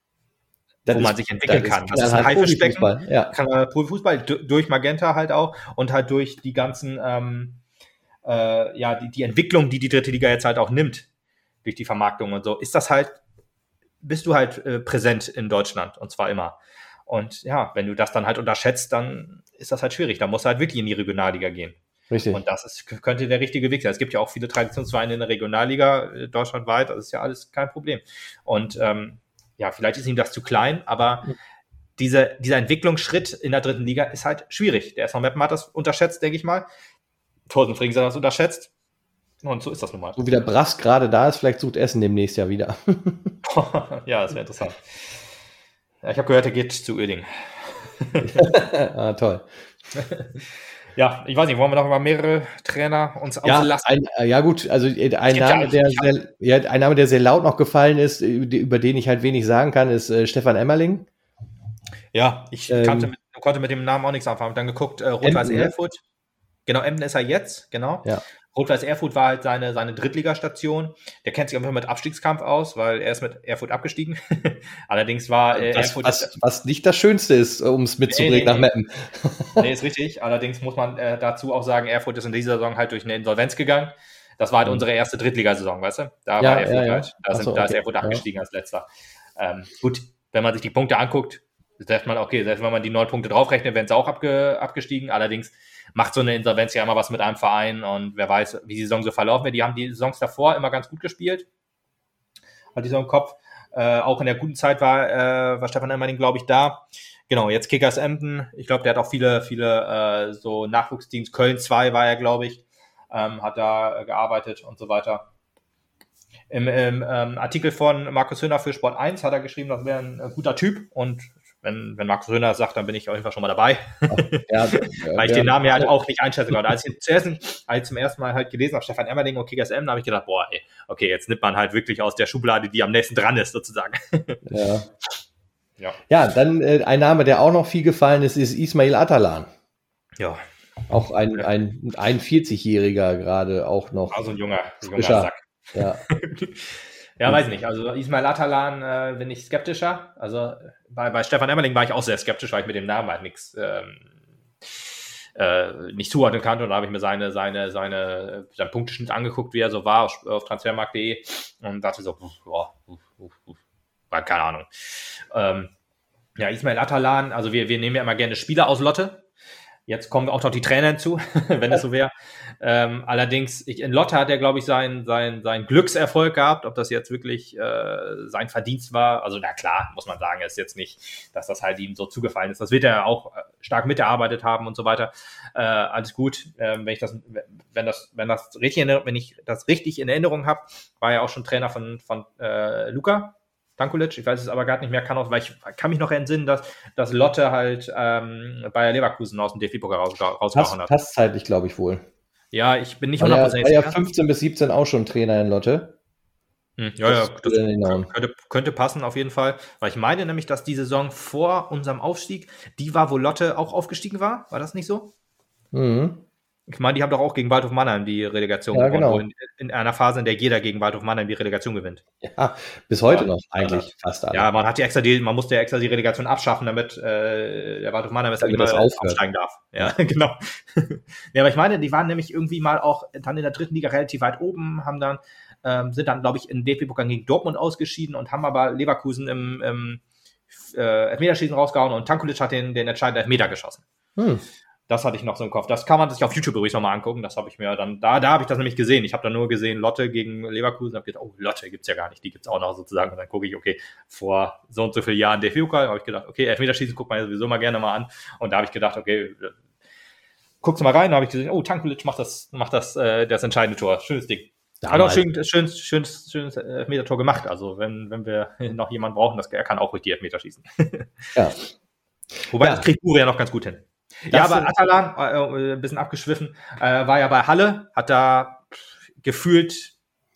das wo ist, man sich entwickeln kann. Das ist ein halt Haifischbecken. Ja. Kann man Profifußball durch Magenta halt auch und halt durch die ganzen ähm, äh, ja, die, die Entwicklung, die die dritte Liga jetzt halt auch nimmt, durch die Vermarktung und so, ist das halt, bist du halt äh, präsent in Deutschland und zwar immer. Und ja, wenn du das dann halt unterschätzt, dann ist das halt schwierig. Da musst du halt wirklich in die Regionalliga gehen. Richtig. Und das ist, könnte der richtige Weg sein. Es gibt ja auch viele Traditionsvereine in der Regionalliga äh, deutschlandweit, das ist ja alles kein Problem. Und ähm, ja, vielleicht ist ihm das zu klein, aber diese, dieser Entwicklungsschritt in der dritten Liga ist halt schwierig. Der SV Meppen hat das unterschätzt, denke ich mal. Thorsten Frings hat das unterschätzt. Und so ist das nun mal. So wie der Brass gerade da ist, vielleicht sucht Essen demnächst ja wieder. ja, das wäre interessant. Ja, ich habe gehört, er geht zu Öding. ah, toll. Ja, ich weiß nicht, wollen wir noch mal mehrere Trainer uns ja, auslassen? Ein, äh, ja, gut, also äh, ein Name, der sehr, ja, ein Name, der sehr laut noch gefallen ist, über den ich halt wenig sagen kann, ist äh, Stefan Emmerling. Ja, ich ähm, kannte mit, konnte mit dem Namen auch nichts anfangen. Dann geguckt, äh, Rot-Weiß Erfurt. Genau, Emden ist er jetzt, genau. Ja. Rot-Weiß Erfurt war halt seine, seine Drittligastation. Der kennt sich einfach mit Abstiegskampf aus, weil er ist mit Erfurt abgestiegen. Allerdings war äh, das, Erfurt. Was, was nicht das Schönste ist, um es mitzubringen nee, nee, nach Meppen. nee, ist richtig. Allerdings muss man äh, dazu auch sagen, Erfurt ist in dieser Saison halt durch eine Insolvenz gegangen. Das war halt mhm. unsere erste Drittligasaison, weißt du? Da ja, war Erfurt ja, halt. Da, sind, so, da ist Erfurt abgestiegen als letzter. Ähm, gut, wenn man sich die Punkte anguckt, sagt man, okay, selbst wenn man die neun Punkte draufrechnet, wären sie auch abge, abgestiegen. Allerdings macht so eine Insolvenz ja immer was mit einem Verein und wer weiß, wie die Saison so verlaufen wird. Die haben die Saisons davor immer ganz gut gespielt. Hat die so im Kopf. Äh, auch in der guten Zeit war, äh, war Stefan Emmerding, glaube ich, da. Genau, jetzt Kickers Emden. Ich glaube, der hat auch viele, viele äh, so Nachwuchsteams. Köln 2 war er, glaube ich, ähm, hat da äh, gearbeitet und so weiter. Im, im ähm, Artikel von Markus Höhner für Sport 1 hat er geschrieben, das wäre ein, ein guter Typ und wenn, wenn Markus Röner sagt, dann bin ich auf jeden Fall schon mal dabei. Ja, Weil ich den Namen ja halt auch nicht einschätzen konnte. Als ich zuerst, als ich zum ersten Mal halt gelesen habe, Stefan Emmerding und Kickers M, habe ich gedacht, boah, ey, okay, jetzt nimmt man halt wirklich aus der Schublade, die am nächsten dran ist, sozusagen. Ja. Ja, ja dann äh, ein Name, der auch noch viel gefallen ist, ist Ismail Atalan. Ja. Auch ein, ein, ein 40-Jähriger gerade auch noch. Also ein junger, junger Sack. Ja. Ja, weiß nicht. Also Ismail Atalan äh, bin ich skeptischer. Also bei, bei Stefan Emmerling war ich auch sehr skeptisch, weil ich mit dem Namen halt nichts ähm, äh, nicht zuordnen kannte. Und da habe ich mir seine, seine, seine, seinen Punkteschnitt angeguckt, wie er so war auf, auf transfermarkt.de und dachte so, boah, war keine Ahnung. Ähm, ja, Ismail Atalan, also wir, wir nehmen ja immer gerne Spieler aus Lotte. Jetzt kommen auch noch die Trainer hinzu, wenn es so wäre. Ähm, allerdings, ich, in Lotte hat er, glaube ich, seinen sein, sein Glückserfolg gehabt. Ob das jetzt wirklich äh, sein Verdienst war, also na klar, muss man sagen, ist jetzt nicht, dass das halt ihm so zugefallen ist. Das wird er auch äh, stark mitgearbeitet haben und so weiter. Äh, alles gut. Ähm, wenn ich das, wenn das, wenn das richtig, wenn ich das richtig in Erinnerung habe, war er auch schon Trainer von, von äh, Luca Tankulic. Ich weiß es aber gar nicht mehr, kann auch, weil ich kann mich noch entsinnen, dass, dass Lotte halt ähm, Bayer Leverkusen aus dem DFB-Pokal raus, rausgehauen hat. Passt zeitlich, glaube ich, wohl. Ja, ich bin nicht 100% sicher. War ja 15 bis 17 auch schon Trainer in Lotte. Hm, ja, ja, das könnte, könnte, passen auf jeden Fall. Weil ich meine nämlich, dass die Saison vor unserem Aufstieg, die war, wo Lotte auch aufgestiegen war. War das nicht so? Mhm. Ich meine, die haben doch auch gegen Waldhof Mannheim die Relegation ja, gewonnen. Genau. In, in, einer Phase, in der jeder gegen Waldhof Mannheim die Relegation gewinnt. Ja, bis heute ja, noch eigentlich ja, fast alle. Ja, man hat die extra die, man musste ja extra die Relegation abschaffen, damit äh, der Waldhof Mannheim nicht mal aufsteigen darf. Ja, genau. ja, aber ich meine, die waren nämlich irgendwie mal auch dann in der dritten Liga relativ weit oben, haben dann ähm, sind dann, glaube ich, in DFB-Pokal gegen Dortmund ausgeschieden und haben aber Leverkusen im, im äh, Elfmeterschießen rausgehauen und Tankulic hat den, den entscheidenden Elfmeter geschossen. Hm. Das hatte ich noch so im Kopf. Das kann man sich auf YouTube übrigens nochmal angucken. Das habe ich mir dann, da, da habe ich das nämlich gesehen. Ich habe da nur gesehen, Lotte gegen Leverkusen. habe gedacht, oh, Lotte gibt es ja gar nicht. Die gibt es auch noch sozusagen. Und dann gucke ich, okay, vor so und so vielen Jahren der pokal habe ich gedacht, okay, Elfmeterschießen guckt man ja sowieso mal gerne mal an. Und da habe ich gedacht, okay, guckst du mal rein. Da habe ich gesehen, oh, Tankulic macht das, macht das, äh, das entscheidende Tor. Schönes Ding. Hat auch schön, schön, schön, schönes Elfmeter-Tor gemacht. Also wenn, wenn wir noch jemanden brauchen, das, er kann auch ruhig die Elfmeter schießen. ja. Wobei, ja. das kriegt Uri ja noch ganz gut hin. Ja, aber Atalan, äh, ein bisschen abgeschwiffen, äh, war ja bei Halle, hat da gefühlt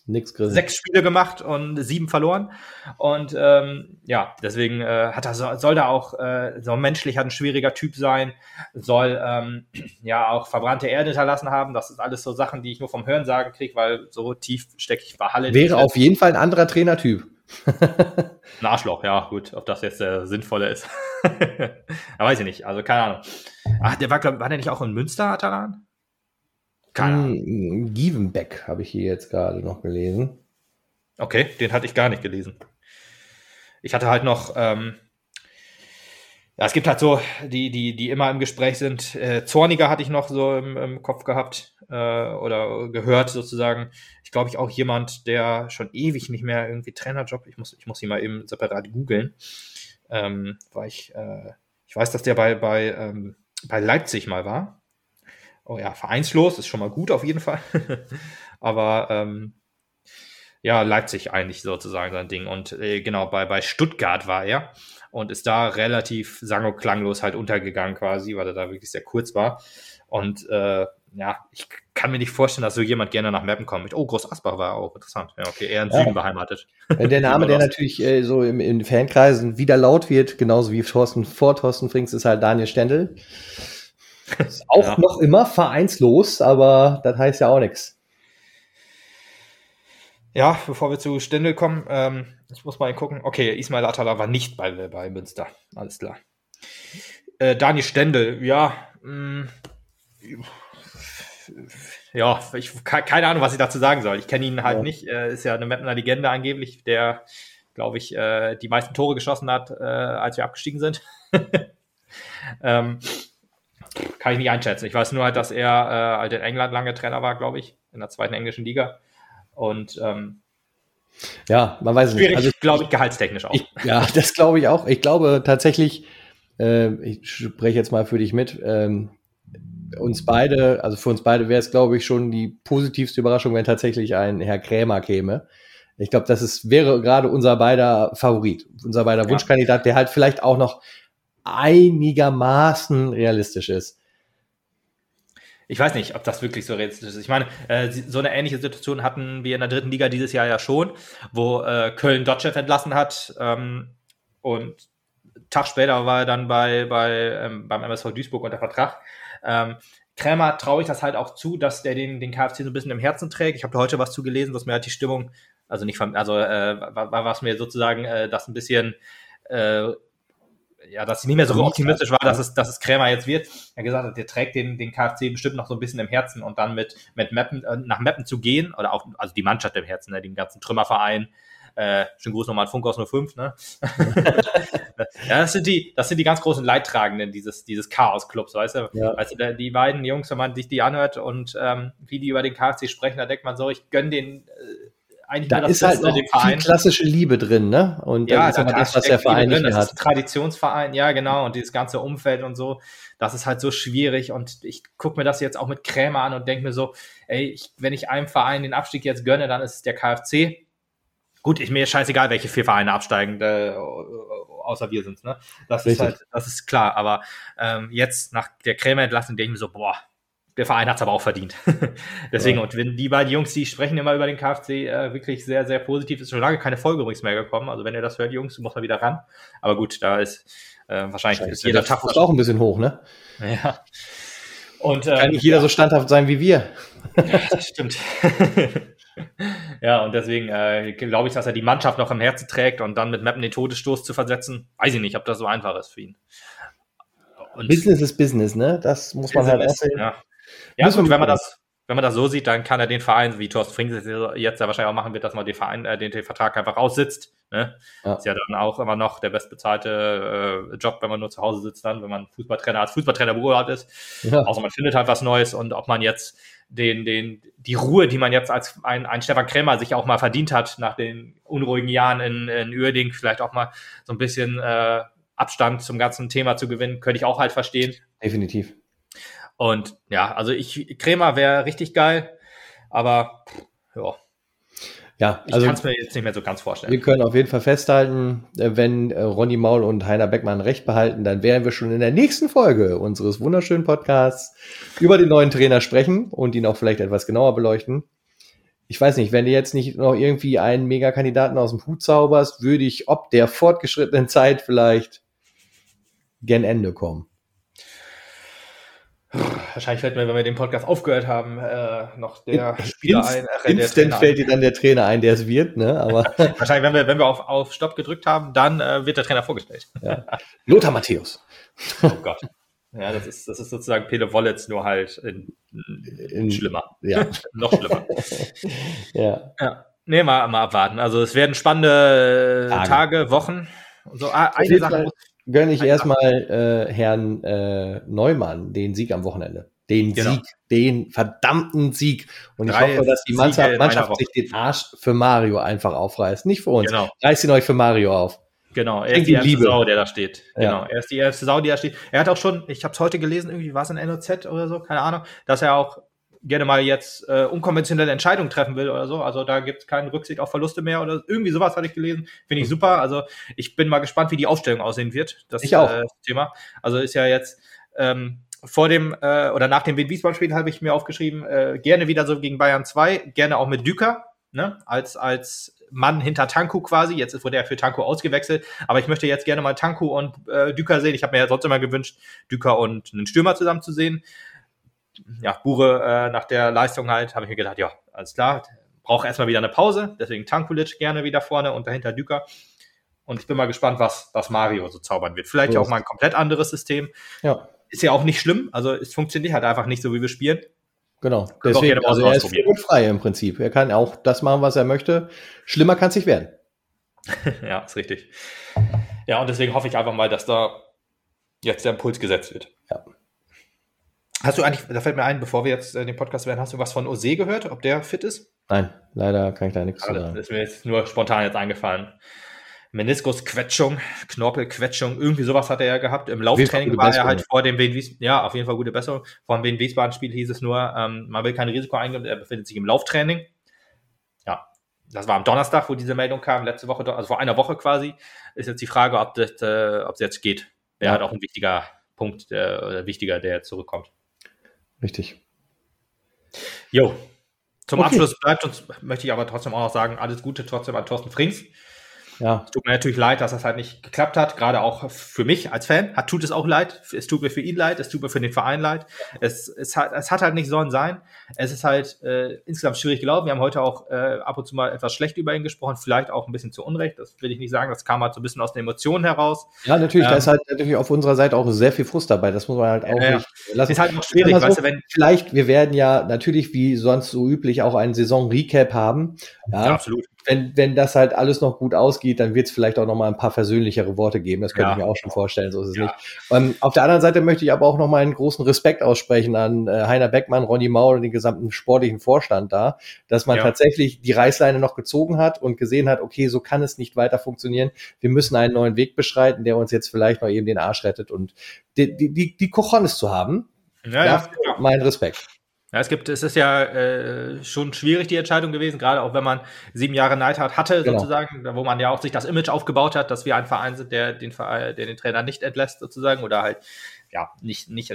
Nix sechs Spiele gemacht und sieben verloren. Und ähm, ja, deswegen äh, hat er, soll da auch äh, so menschlich hat ein schwieriger Typ sein, soll ähm, ja auch verbrannte Erde hinterlassen haben. Das ist alles so Sachen, die ich nur vom Hören sagen kriege, weil so tief stecke ich bei Halle. Wäre auf jeden Fall ein anderer Trainertyp. Ein Arschloch, ja, gut, ob das jetzt der sinnvolle ist. da weiß ich nicht, also keine Ahnung. Ach, der war, glaub, war der nicht auch in Münster, Atalan? Keine Ahnung. Gievenbeck habe ich hier jetzt gerade noch gelesen. Okay, den hatte ich gar nicht gelesen. Ich hatte halt noch, ähm, ja, es gibt halt so, die, die, die immer im Gespräch sind. Äh, Zorniger hatte ich noch so im, im Kopf gehabt äh, oder gehört sozusagen. Ich glaube, ich auch jemand, der schon ewig nicht mehr irgendwie Trainerjob, ich muss, ich muss ihn mal eben separat googeln, ähm, weil ich, äh, ich weiß, dass der bei, bei, ähm, bei Leipzig mal war oh ja, vereinslos ist schon mal gut auf jeden Fall. Aber ähm, ja, Leipzig eigentlich sozusagen sein Ding. Und äh, genau, bei, bei Stuttgart war er und ist da relativ sang- und klanglos halt untergegangen quasi, weil er da wirklich sehr kurz war. Und äh, ja, ich kann mir nicht vorstellen, dass so jemand gerne nach Mappen kommt. Oh, Groß Asbach war auch interessant. Ja, okay, eher in ja. Süden beheimatet. Der Name, der natürlich äh, so im, in Fankreisen wieder laut wird, genauso wie Thorsten vor Thorsten Frings, ist halt Daniel Stendel. Ist auch ja. noch immer vereinslos, aber das heißt ja auch nichts. Ja, bevor wir zu Stendel kommen, ähm, ich muss mal gucken. Okay, Ismail Atala war nicht bei, bei Münster. Alles klar. Äh, Daniel Stendel, ja. Mh, mm, ja, ich keine Ahnung, was ich dazu sagen soll. Ich kenne ihn halt ja. nicht. Er ist ja eine Mapner Legende angeblich, der, glaube ich, äh, die meisten Tore geschossen hat, äh, als wir abgestiegen sind. ähm, kann ich nicht einschätzen. Ich weiß nur halt, dass er äh, halt in England lange Trainer war, glaube ich, in der zweiten englischen Liga. Und ähm, ja, man weiß es nicht. Also, glaube ich, gehaltstechnisch auch. Ich, ja, das glaube ich auch. Ich glaube tatsächlich, äh, ich spreche jetzt mal für dich mit, ähm, uns beide, also für uns beide wäre es, glaube ich, schon die positivste Überraschung, wenn tatsächlich ein Herr Krämer käme. Ich glaube, das ist, wäre gerade unser beider Favorit, unser beider ja. Wunschkandidat, der halt vielleicht auch noch einigermaßen realistisch ist. Ich weiß nicht, ob das wirklich so realistisch ist. Ich meine, äh, so eine ähnliche Situation hatten wir in der dritten Liga dieses Jahr ja schon, wo äh, Köln Dotchev entlassen hat ähm, und Tag später war er dann bei, bei, ähm, beim MSV Duisburg unter Vertrag. Ähm, Krämer traue ich das halt auch zu, dass der den, den KFC so ein bisschen im Herzen trägt. Ich habe heute was zugelesen, dass mir halt die Stimmung, also nicht, also äh, was mir sozusagen äh, das ein bisschen äh, ja, dass sie nicht mehr so optimistisch war, dass es, dass es Krämer jetzt wird. Er hat gesagt, der trägt den, den KFC bestimmt noch so ein bisschen im Herzen und dann mit, mit Mappen, äh, nach Mappen zu gehen, oder auch, also die Mannschaft im Herzen, ne, den ganzen Trümmerverein. Äh, schönen Gruß nochmal an Funk aus 05, ne? ja, das sind die, das sind die ganz großen Leidtragenden dieses, dieses Chaos-Clubs, weißt du? Ja. Also die beiden Jungs, wenn man sich die anhört und ähm, wie die über den KFC sprechen, da denkt man so, ich gönne den äh, eigentlich da ist halt noch viel klassische Liebe drin, ne? Und ja, das ist das, was der Verein mehr hat. Das ist ein Traditionsverein, ja, genau. Und dieses ganze Umfeld und so, das ist halt so schwierig. Und ich gucke mir das jetzt auch mit Krämer an und denke mir so, ey, ich, wenn ich einem Verein den Abstieg jetzt gönne, dann ist es der KfC. Gut, ich mir ist scheißegal, welche vier Vereine absteigen, äh, außer wir sind's, ne? Das Richtig. ist halt, das ist klar. Aber ähm, jetzt nach der Krämer-Entlassung denke ich mir so, boah, der Verein hat's aber auch verdient. Deswegen, Ja. und wenn die beiden Jungs, die sprechen immer über den KfC äh, wirklich sehr, sehr positiv, ist schon lange keine Folge übrigens mehr gekommen. Also wenn ihr das hört, Jungs, muss man wieder ran. Aber gut, da ist äh, wahrscheinlich ist jeder Tag ist auch ein bisschen hoch, ne? Ja. Und ähm, Kann nicht jeder so standhaft sein wie wir. das stimmt. ja, und deswegen äh, glaube ich, dass er die Mannschaft noch im Herzen trägt und dann mit Mappen den Todesstoß zu versetzen, weiß ich nicht, ob das so einfach ist für ihn. Und Business ist Business, ne? Das muss man halt auch sehen. ja. Ja, gut, wenn man das, wenn man das so sieht, dann kann er den Verein, wie Thorsten Frings jetzt ja wahrscheinlich auch machen wird, dass man den Verein, äh, den, den Vertrag einfach aussitzt. Ne? Ja. Ist ja dann auch immer noch der bestbezahlte äh, Job, wenn man nur zu Hause sitzt, dann, wenn man Fußballtrainer als Fußballtrainer beurlaubt ist. Ja. Außer man findet halt was Neues und ob man jetzt den, den, die Ruhe, die man jetzt als ein, ein Stefan Krämer sich auch mal verdient hat, nach den unruhigen Jahren in, in Uerding, vielleicht auch mal so ein bisschen äh, Abstand zum ganzen Thema zu gewinnen, könnte ich auch halt verstehen. Definitiv. Und ja, also ich, Krämer wäre richtig geil, aber ja, Ja, ich also kann es mir jetzt nicht mehr so ganz wir vorstellen. können auf jeden Fall festhalten, äh, wenn äh, Ronny Maul und Heiner Beckmann recht behalten, dann werden wir schon in der nächsten Folge unseres wunderschönen Podcasts über den neuen Trainer sprechen und ihn auch vielleicht etwas genauer beleuchten. Ich weiß nicht, wenn du jetzt nicht noch irgendwie einen Megakandidaten aus dem Hut zauberst, würde ich ob der fortgeschrittenen Zeit vielleicht gen Ende kommen. Wahrscheinlich fällt mir, wenn wir den Podcast aufgehört haben, äh, noch der Spieler Inst- ein. Äh, Instant fällt dir dann der Trainer ein, der es wird, ne? Aber ein. Wahrscheinlich, wenn wir, wenn wir auf, auf Stopp gedrückt haben, dann äh, wird der Trainer vorgestellt. Lothar Matthäus. Oh Gott. Ja, das ist, das ist sozusagen Pele Wollitz, nur halt in, in schlimmer. Ja, Noch schlimmer. ja. ja. Nee, mal, mal abwarten. Also es werden spannende Tage. Tage, Wochen. Und so, ah, eine Sache muss Gönne ich erstmal äh, Herrn äh, Neumann den Sieg am Wochenende. Den Genau. Sieg, den verdammten Sieg. Und ich Drei hoffe, dass die Mannschaft, Mannschaft sich den Arsch für Mario einfach aufreißt. Nicht für uns. Genau. Reißt ihn euch für Mario auf. Genau, er ist die erste Liebe. Sau, der da steht. Ja. Genau, er ist die erste Sau, die da steht. Er hat auch schon, ich habe es heute gelesen, irgendwie war es in NOZ oder so, keine Ahnung, dass er auch gerne mal jetzt äh, unkonventionelle Entscheidungen treffen will oder so. Also da gibt es keinen Rücksicht auf Verluste mehr oder irgendwie sowas hatte ich gelesen. Finde ich super. Also ich bin mal gespannt, wie die Aufstellung aussehen wird. Das Ich auch. Äh, Thema. Also ist ja jetzt ähm, vor dem äh, oder nach dem Wien-Wiesbaden-Spiel habe ich mir aufgeschrieben, äh, gerne wieder so gegen Bayern 2, gerne auch mit Düker, ne, als, als Mann hinter Tanku quasi. Jetzt wurde er für Tanku ausgewechselt, aber ich möchte jetzt gerne mal Tanku und äh, Düker sehen. Ich habe mir ja sonst immer gewünscht, Düker und einen Stürmer zusammen zu sehen. Ja, Bure äh, nach der Leistung halt, habe ich mir gedacht, ja, alles klar, braucht erstmal wieder eine Pause, deswegen Tankulic gerne wieder vorne und dahinter Düker. Und ich bin mal gespannt, was, was Mario so zaubern wird. Vielleicht So auch mal ein komplett anderes System. Ja, Ist ja auch nicht schlimm, also es funktioniert halt einfach nicht so, wie wir spielen. genau. Können Deswegen, also er ist frei im Prinzip. Er kann auch das machen, was er möchte. Schlimmer kann es nicht werden. ja, ist richtig. Ja, und deswegen hoffe ich einfach mal, dass da jetzt der Impuls gesetzt wird. Ja. Hast du eigentlich, da fällt mir ein, bevor wir jetzt äh, den Podcast werden, hast du was von Ose gehört, ob der fit ist? Nein, leider kann ich da nichts sagen. das ist mir jetzt nur spontan jetzt eingefallen. Meniskusquetschung, Knorpelquetschung, irgendwie sowas hat er ja gehabt. Im Lauftraining war er halt vor dem Wien Wiesbaden, ja, auf jeden Fall gute Besserung. Vor dem Wien Wiesbaden-Spiel hieß es nur, ähm, man will kein Risiko eingehen, er befindet sich im Lauftraining. Ja, das war am Donnerstag, wo diese Meldung kam, letzte Woche, also vor einer Woche quasi, ist jetzt die Frage, ob das, äh, ob es jetzt geht. Wäre Ja. halt auch ein wichtiger Punkt, der, oder wichtiger, der jetzt zurückkommt. Richtig. Jo. Zum Okay. Abschluss bleibt uns, möchte ich aber trotzdem auch noch sagen, alles Gute trotzdem an Thorsten Frings. Ja, Es tut mir natürlich leid, dass das halt nicht geklappt hat, gerade auch für mich als Fan. Hat, tut es auch leid. Es tut mir für ihn leid, es tut mir für den Verein leid. Es, es, hat, es hat halt nicht sollen sein. Es ist halt äh, insgesamt schwierig gelaufen. Wir haben heute auch äh, ab und zu mal etwas schlecht über ihn gesprochen, vielleicht auch ein bisschen zu Unrecht. Das will ich nicht sagen. Das kam halt so ein bisschen aus den Emotionen heraus. ja natürlich, da Ähm, ist halt natürlich auf unserer Seite auch sehr viel Frust dabei. Das muss man halt auch Ja, nicht lassen. Ist halt noch schwierig, weißt du, wenn. Vielleicht, wir werden ja natürlich wie sonst so üblich auch einen Saison-Recap haben. Ja, Ja, absolut. Wenn, wenn das halt alles noch gut ausgeht, dann wird es vielleicht auch noch mal ein paar versöhnlichere Worte geben. Das könnte Ja. ich mir auch schon vorstellen, so ist es Ja. nicht. Ähm, auf der anderen Seite möchte ich aber auch noch mal einen großen Respekt aussprechen an äh, Heiner Beckmann, Ronny Maul und den gesamten sportlichen Vorstand da, dass man Ja. tatsächlich die Reißleine noch gezogen hat und gesehen hat, okay, so kann es nicht weiter funktionieren. Wir müssen einen neuen Weg beschreiten, der uns jetzt vielleicht noch eben den Arsch rettet und die, die, die, die Cojones zu haben. Ja, ja, mein Respekt. Ja, es gibt, es ist ja äh, schon schwierig, die Entscheidung gewesen, gerade auch wenn man sieben Jahre Neidhardt hatte, genau. sozusagen, wo man ja auch sich das Image aufgebaut hat, dass wir ein Verein sind, der den Verein, der den Trainer nicht entlässt, sozusagen, oder halt ja, nicht, nicht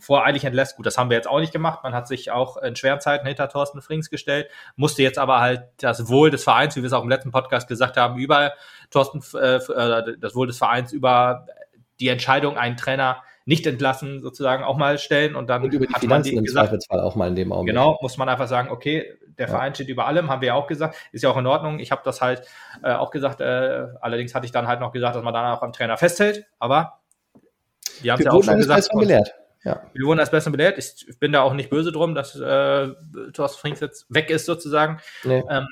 voreilig entlässt. Gut, das haben wir jetzt auch nicht gemacht. Man hat sich auch in schweren Zeiten hinter Thorsten Frings gestellt, musste jetzt aber halt das Wohl des Vereins, wie wir es auch im letzten Podcast gesagt haben, über Thorsten, äh, äh das Wohl des Vereins über die Entscheidung, einen Trainer nicht entlassen, sozusagen auch mal stellen und dann und über die Finanzen im gesagt, Zweifelsfall auch mal in dem Augenblick. Genau, muss man einfach sagen, okay, der ja. Verein steht über allem, haben wir ja auch gesagt, ist ja auch in Ordnung. Ich habe das halt äh, auch gesagt, äh, allerdings hatte ich dann halt noch gesagt, dass man dann auch am Trainer festhält, aber wir haben es ja auch schon gesagt. belehrt. Ja. Wir wurden als Besser belehrt. Ich bin da auch nicht böse drum, dass äh, Thorsten Frings jetzt weg ist sozusagen. Nee. Ähm,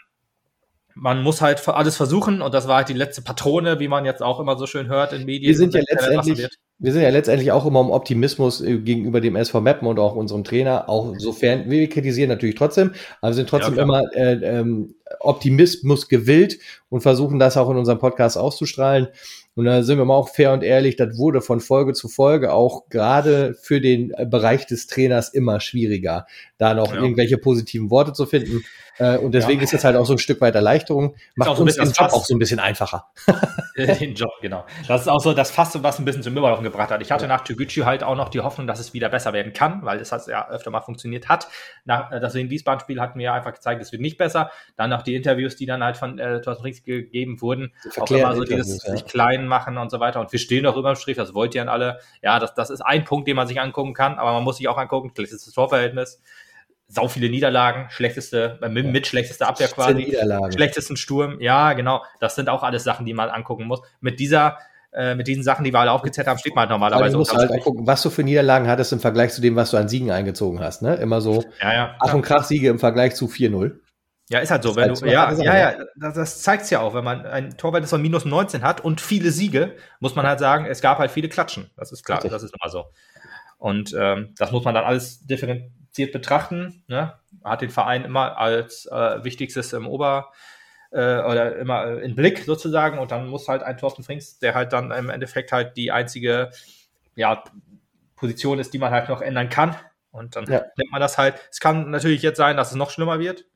man muss halt alles versuchen und das war halt die letzte Patrone, wie man jetzt auch immer so schön hört in Medien. Wir sind ja letztendlich, wir sind ja letztendlich auch immer um Optimismus äh, gegenüber dem SV Meppen und auch unserem Trainer, auch sofern, wir kritisieren natürlich trotzdem, aber wir sind trotzdem ja, immer äh, ähm, Optimismus gewillt und versuchen das auch in unserem Podcast auszustrahlen. Und da sind wir mal auch fair und ehrlich, das wurde von Folge zu Folge auch gerade für den Bereich des Trainers immer schwieriger, da noch ja. irgendwelche positiven Worte zu finden. Äh, und deswegen ja. ist das halt auch so ein Stück weit Erleichterung. Macht uns den Job auch so ein bisschen einfacher. den Job, genau. Das ist auch so das Fass, was ein bisschen zum Überlaufen gebracht hat. Ich hatte nach Toguchi halt auch noch die Hoffnung, dass es wieder besser werden kann, weil es halt ja öfter mal funktioniert hat. Nach, äh, das in Wiesbaden-Spiel hat mir einfach gezeigt, es wird nicht besser. Dann noch die Interviews, die dann halt von äh, Thorsten Rings gegeben wurden. Auch immer so dieses ja. sich klein machen und so weiter. Und wir stehen doch über dem Strich, das wollt ihr an alle. Ja, das, das ist ein Punkt, den man sich angucken kann, aber man muss sich auch angucken, das ist das Torverhältnis sau viele Niederlagen, schlechteste, äh, mit, mit schlechtester Abwehr quasi, schlechtesten Sturm. Ja, genau. Das sind auch alles Sachen, die man angucken muss. Mit dieser, äh, mit diesen Sachen, die wir alle aufgezählt haben, steht man halt normalerweise. Du musst halt auch gucken, was du für Niederlagen hattest im Vergleich zu dem, was du an Siegen eingezogen hast. Ne? Immer so ja, ja, Ach und Krach Siege im Vergleich zu 4-0. Ja, ist halt so. Wenn du, ja, ja, ja, das, das zeigt ja auch. Wenn man ein Torwart von minus 19 hat und viele Siege, muss man halt sagen, es gab halt viele Klatschen. Das ist klar, Richtig. das ist immer so. Und ähm, das muss man dann alles differenzieren differenziert betrachten. Ne? Hat den Verein immer als äh, wichtigstes im Ober äh, oder immer äh, in Blick sozusagen und dann muss halt ein Thorsten Frings, der halt dann im Endeffekt halt die einzige ja, Position ist, die man halt noch ändern kann. Und dann ja. nimmt man das halt. Es kann natürlich jetzt sein, dass es noch schlimmer wird.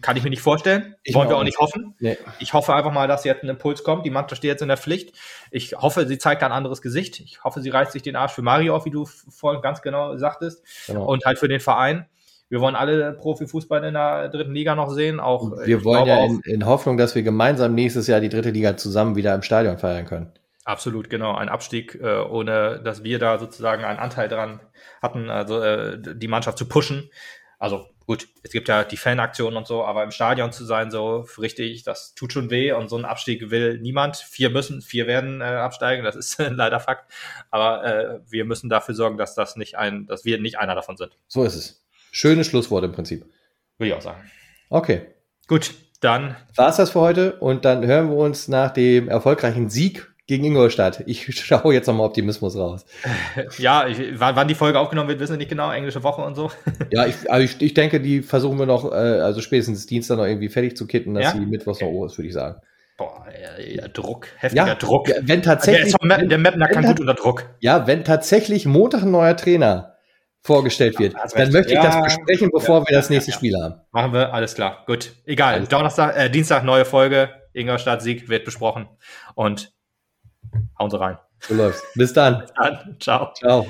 Kann ich mir nicht vorstellen. Ich Wollen wir auch nicht hoffen. Nee. Ich hoffe einfach mal, dass jetzt ein Impuls kommt. Die Mannschaft steht jetzt in der Pflicht. Ich hoffe, sie zeigt ein anderes Gesicht. Ich hoffe, sie reißt sich den Arsch für Mario auf, wie du vorhin ganz genau sagtest. Genau. Und halt für den Verein. Wir wollen alle Profifußball in der dritten Liga noch sehen. Auch, wir wollen ja in, in, Hoffnung, dass wir gemeinsam nächstes Jahr die dritte Liga zusammen wieder im Stadion feiern können. Absolut, genau. Ein Abstieg, äh, ohne dass wir da sozusagen einen Anteil dran hatten, also äh, die Mannschaft zu pushen. Also gut, es gibt ja die Fanaktionen und so, aber im Stadion zu sein, so richtig, das tut schon weh und so ein Abstieg will niemand. Vier müssen, vier werden äh, absteigen, das ist leider Fakt. Aber äh, wir müssen dafür sorgen, dass das nicht ein, dass wir nicht einer davon sind. So ist es. Schönes Schlusswort im Prinzip. Würde ich auch sagen. Okay. Gut, dann. War es das für heute und dann hören wir uns nach dem erfolgreichen Sieg gegen Ingolstadt. Ich schaue jetzt nochmal Optimismus raus. Ja, ich, wann die Folge aufgenommen wird, wissen wir nicht genau. Englische Woche und so. Ja, ich, also ich, ich denke, die versuchen wir noch, äh, also spätestens Dienstag noch irgendwie fertig zu kitten, dass ja? sie Mittwochs noch Uhr ist, würde ich sagen. Boah, ja, Druck, heftiger ja, Druck. Ja, wenn tatsächlich. Der, der Mapner kann gut unter Druck. Ja, wenn tatsächlich Montag ein neuer Trainer vorgestellt wird, dann möchte ich das besprechen, bevor wir das nächste Spiel haben. Machen wir, alles klar. Gut. Egal. Donnerstag, äh, Dienstag, neue Folge. Ingolstadt Sieg wird besprochen. Und Hauen Sie rein. So läuft's. Bis dann. Bis dann. Ciao. Ciao.